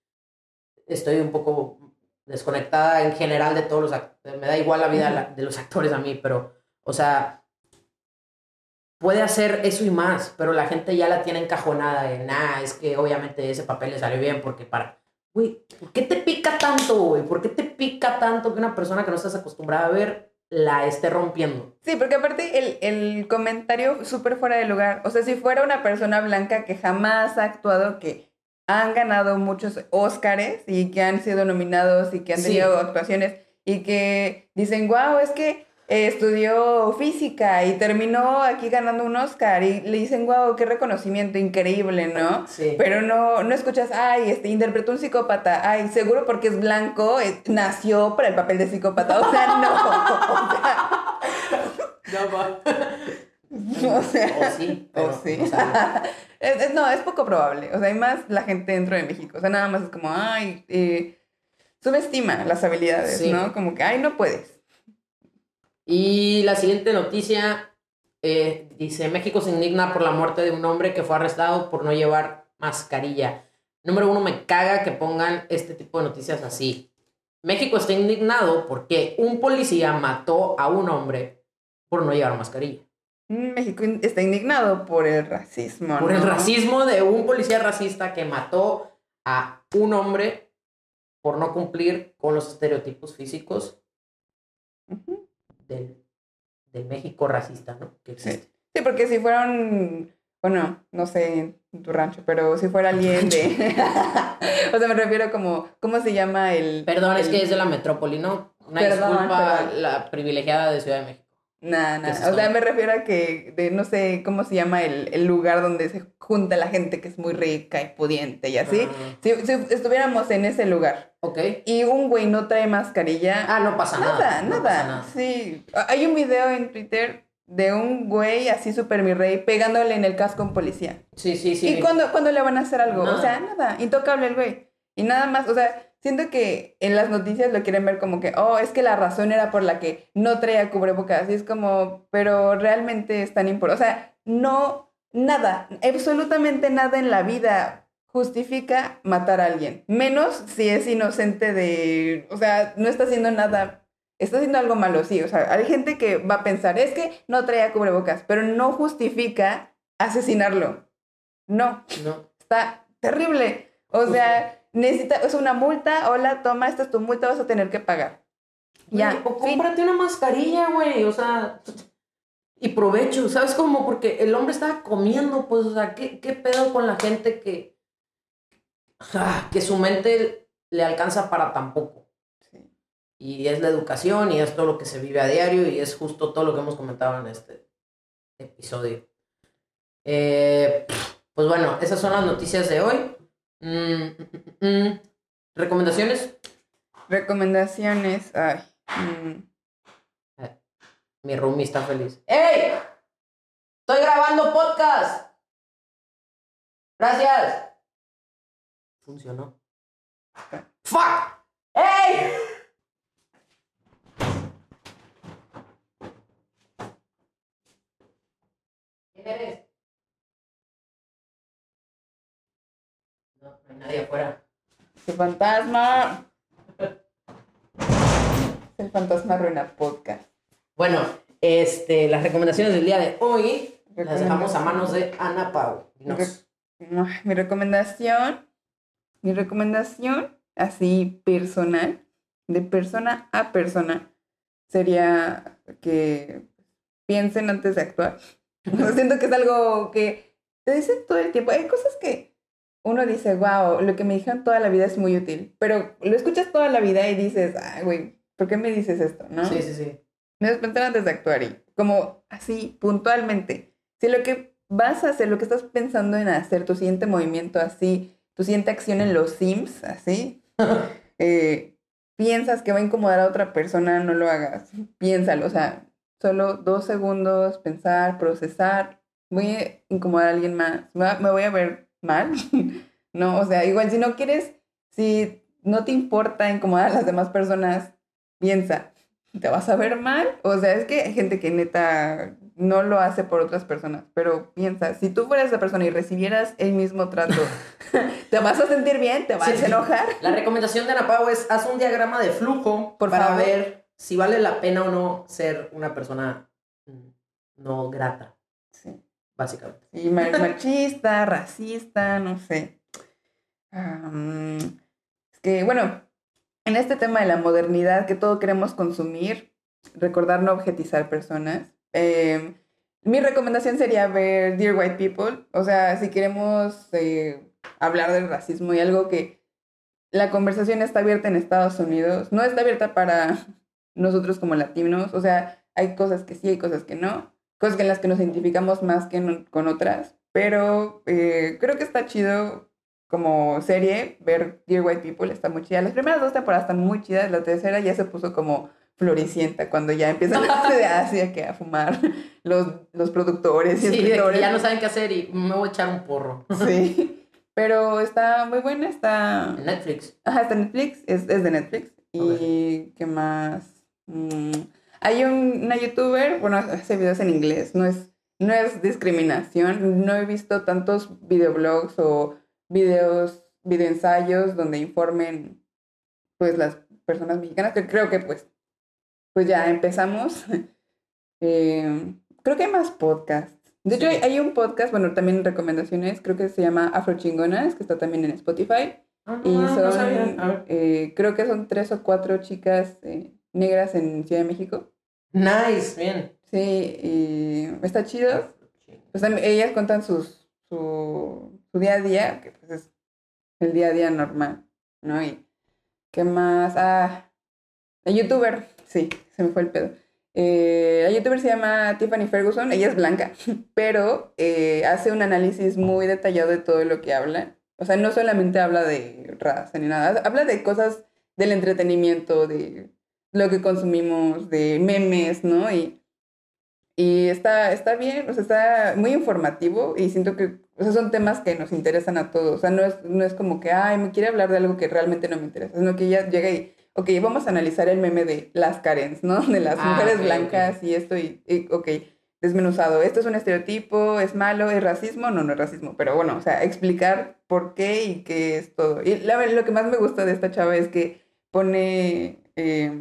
estoy un poco desconectada en general de todos los actores, me da igual la vida de los actores a mí, pero, o sea, puede hacer eso y más, pero la gente ya la tiene encajonada de, nah, es que obviamente ese papel le salió bien porque para... Güey, ¿por qué te pica tanto, güey? ¿Por qué te pica tanto que una persona que no estás acostumbrada a ver la esté rompiendo? Sí, porque aparte el, el comentario súper fuera de lugar. O sea, si fuera una persona blanca que jamás ha actuado, que han ganado muchos Óscares y que han sido nominados y que han Sí. tenido actuaciones y que dicen, wow, es que eh, estudió física y terminó aquí ganando un Óscar y le dicen, wow, qué reconocimiento increíble, ¿no? Sí. Pero no, no escuchas, ay, este, interpretó un psicópata, ay, seguro porque es blanco, eh, nació para el papel de psicópata. O sea, no. *laughs* O sea, No. *laughs* O sea, O sí, pero o sí. no. *laughs* Es- es- no, es poco probable. O sea, hay más la gente dentro de México. O sea, nada más es como, ay, eh, subestima las habilidades, Sí. ¿no? Como que, ay, no puedes. Y la siguiente noticia eh, dice, México se indigna por la muerte de un hombre que fue arrestado por no llevar mascarilla. Número uno, me caga que pongan este tipo de noticias así. México está indignado porque un policía mató a un hombre por no llevar mascarilla. México in- está indignado por el racismo. Por el racismo de un policía racista que mató a un hombre por no cumplir con los estereotipos físicos. Del, del México racista, ¿no? Que existe. Sí, porque si fuera un, bueno, no sé en tu rancho, pero si fuera alguien de, *laughs* o sea, me refiero como, ¿cómo se llama el? Perdón, es que es de la metrópoli, ¿no? Una Perdón, disculpa, perdón. la privilegiada de Ciudad de México. ¿Qué es O sea, me refiero a que, de, no sé cómo se llama el, el lugar donde se junta la gente que es muy rica y pudiente y así. Ah, Si, si estuviéramos en ese lugar ok. y un güey no trae mascarilla, Ah, no pasa nada. nada, no nada. pasa nada. Sí. Hay un video en Twitter de un güey así super mi rey pegándole en el casco a un policía. Sí, sí, sí. ¿Y cuándo, cuándo le van a hacer algo? Nada. O sea, nada, intocable el güey. Y nada más, o sea, siento que en las noticias lo quieren ver como que, oh, es que la razón era por la que no traía cubrebocas. Y es como, pero realmente es tan importante. O sea, no, nada, absolutamente nada en la vida justifica matar a alguien. Menos si es inocente de, o sea, no está haciendo nada. Está haciendo algo malo, sí. O sea, hay gente que va a pensar, es que no traía cubrebocas, pero no justifica asesinarlo. No, No. está terrible. O sea, necesita, es una multa, hola, toma, esta es tu multa, vas a tener que pagar. Ya, O fin. cómprate una mascarilla, güey. O sea. Y provecho, ¿sabes cómo? Porque el hombre estaba comiendo, pues, o sea, ¿qué, qué pedo con la gente que. que su mente le alcanza para tan poco? Sí. Y es la educación y es todo lo que se vive a diario y es justo todo lo que hemos comentado en este episodio. Eh, pues bueno, esas son las noticias de hoy. Mm, mm, mm, mm. ¿Recomendaciones? Recomendaciones, ay. mm, Mi roomie está feliz. ¡Ey! ¡Estoy grabando podcast! Gracias. Funcionó. ¡Fuck! ¡Ey! ¿Quién eres? Nadie afuera. ¡Qué fantasma! El fantasma arruina podcast. Bueno, este, las recomendaciones del día de hoy las dejamos a manos de Ana Pau. Dinos. Mi recomendación, mi recomendación así personal, de persona a persona, sería que piensen antes de actuar. *laughs* Siento que es algo que te dicen todo el tiempo. Hay cosas que uno dice, wow, lo que me dijeron toda la vida es muy útil, pero lo escuchas toda la vida y dices, ay, güey, ¿por qué me dices esto? ¿no? Sí, sí, sí. Debes pensar antes de actuar y como así, puntualmente. Si lo que vas a hacer, lo que estás pensando en hacer, tu siguiente movimiento así, tu siguiente acción en los Sims, así, *laughs* eh, piensas que va a incomodar a otra persona, no lo hagas. Piénsalo, o sea, solo dos segundos, pensar, procesar. Voy a incomodar a alguien más, me me voy a ver mal. *laughs* no, o sea, igual si no quieres, si no te importa incomodar a las demás personas, piensa, ¿te vas a ver mal? O sea, es que hay gente que neta no lo hace por otras personas, pero piensa, si tú fueras esa persona y recibieras el mismo trato, *laughs* *laughs* ¿te vas a sentir bien? ¿Te vas Sí, a enojar? La recomendación de Ana Pau es haz un diagrama de flujo Por para favor. ver si vale la pena o no ser una persona mm, no grata. Básicamente. Y ma- machista, racista, no sé. Es que, bueno, en este tema de la modernidad, que todo queremos consumir, recordar no objetizar personas. eh, mi recomendación sería ver Dear White People. O sea, si queremos eh, hablar del racismo y algo que la conversación está abierta en Estados Unidos, no está abierta para *laughs* nosotros como latinos. O sea, hay cosas que sí, hay cosas que no cosas en las que nos identificamos más que en- con otras, pero eh, creo que está chido como serie ver Dear White People, está muy chida. Las primeras dos temporadas están muy chidas, la tercera ya se puso como floricienta, cuando ya empiezan *laughs* de Asia que a fumar los, los productores y Sí, escritores. ya no saben qué hacer y me voy a echar un porro. Sí, *laughs* pero está muy buena, está... En Netflix. Ajá, está en Netflix, es, es de Netflix. Y qué más. Mm, hay un- una youtuber, bueno, hace videos en inglés, no es, no es discriminación. No he visto tantos videoblogs o videos, videoensayos donde informen pues las personas mexicanas, que creo que pues, pues ya empezamos. *laughs* Eh, creo que hay más podcasts. De hecho, Sí. hay, un podcast, bueno, también recomendaciones, creo que se llama Afrochingonas, que está también en Spotify. Y no son, eh, creo que son tres o cuatro chicas eh, negras en Ciudad de México. Nice, bien. Sí, y está chido. Pues también ellas cuentan sus, su, su día a día, que pues es el día a día normal, ¿no? Y qué más, ah, la youtuber, sí, se me fue el pedo. Eh, la youtuber se llama Tiffany Ferguson, ella es blanca, *laughs* pero eh, hace un análisis muy detallado de todo lo que habla. O sea, no solamente habla de raza ni nada, habla de cosas del entretenimiento, de lo que consumimos, de memes, ¿no? Y, y está, está bien, o sea, está muy informativo y siento que o sea, son temas que nos interesan a todos. O sea, no es, no es como que, ay, me quiere hablar de algo que realmente no me interesa, sino que ella llega y, ok, vamos a analizar el meme de las Karens, ¿no? *laughs* De las Ah, mujeres blancas y esto, y, y, ok, desmenuzado. Esto es un estereotipo, es malo, es racismo, no, no es racismo, pero bueno, o sea, explicar por qué y qué es todo. Y la, lo que más me gusta de esta chava es que pone eh,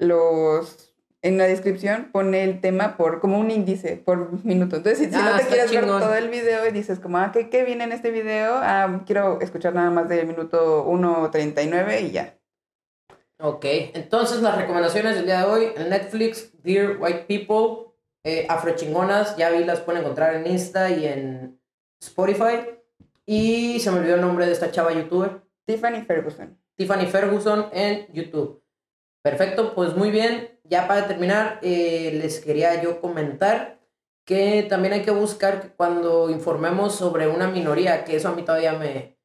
los en la descripción pone el tema por como un índice por minuto. Entonces, si, si Ah, no te quieres ver todo el video y dices como, ah, ¿qué, qué viene en este video? Ah, quiero escuchar nada más del minuto 1.39 y ya. Ok, entonces las recomendaciones del día de hoy en Netflix, Dear White People, eh, Afrochingonas, ya vi, las pueden encontrar en Insta y en Spotify. Y se me olvidó el nombre de esta chava youtuber, Tiffany Ferguson. Tiffany Ferguson en YouTube. Perfecto, pues muy bien. Ya para terminar, eh, les quería yo comentar que también hay que buscar que cuando informemos sobre una minoría, que eso a mí todavía me,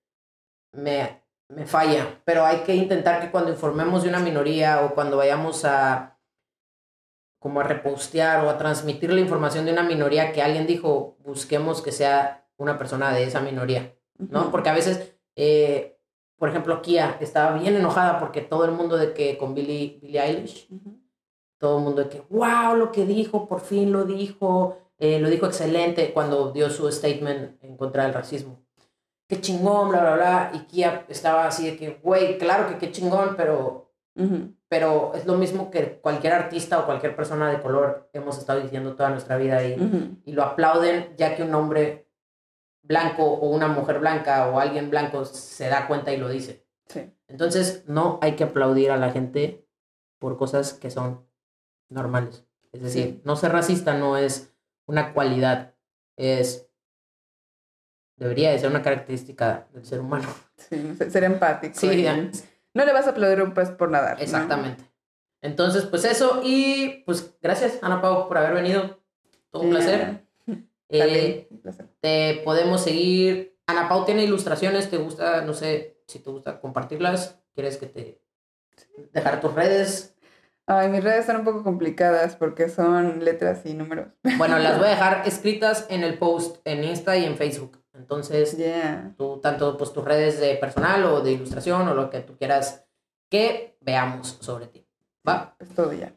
me, me falla, pero hay que intentar que cuando informemos de una minoría o cuando vayamos a como a repostear o a transmitir la información de una minoría que alguien dijo, busquemos que sea una persona de esa minoría. ¿no? Porque a veces, eh, por ejemplo, Kia estaba bien enojada porque todo el mundo de que con Billie, Billie Eilish, todo el mundo de que, wow, lo que dijo, por fin lo dijo, eh, lo dijo excelente cuando dio su statement en contra del racismo. Qué chingón, bla, bla, bla. Y Kia estaba así de que, güey, claro que qué chingón, pero, pero es lo mismo que cualquier artista o cualquier persona de color hemos estado diciendo toda nuestra vida y, y lo aplauden ya que un hombre blanco o una mujer blanca o alguien blanco se da cuenta y lo dice. Sí. Entonces, no hay que aplaudir a la gente por cosas que son normales. Es decir, Sí. no ser racista no es una cualidad, es debería de ser una característica del ser humano. Sí, ser- empático. Sí. No le vas a aplaudir un pez por nadar. ¿no? exactamente. Entonces, pues eso y pues gracias Ana Pau por haber venido. Todo un placer. Eh. Te podemos seguir. Ana Pau tiene ilustraciones, ¿te gusta? No sé si te gusta compartirlas. ¿Quieres que te dejar tus redes? Ay, mis redes son un poco complicadas porque son letras y números. Bueno, las voy a dejar *laughs* escritas en el post en Insta y en Facebook. Entonces, Yeah. tú, tanto pues tus redes de personal o de ilustración o lo que tú quieras que veamos sobre ti. ¿Va? Es todo ya.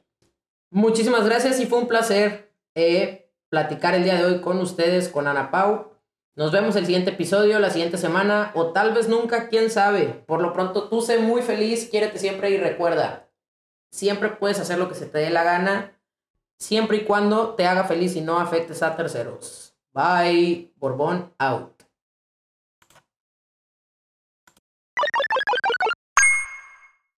Muchísimas gracias y fue un placer eh, platicar el día de hoy con ustedes, con Ana Pau. Nos vemos el siguiente episodio, la siguiente semana o tal vez nunca, quién sabe. Por lo pronto, tú sé muy feliz, quiérete siempre y recuerda, siempre puedes hacer lo que se te dé la gana, siempre y cuando te haga feliz y no afectes a terceros. Bye, Borbón, out.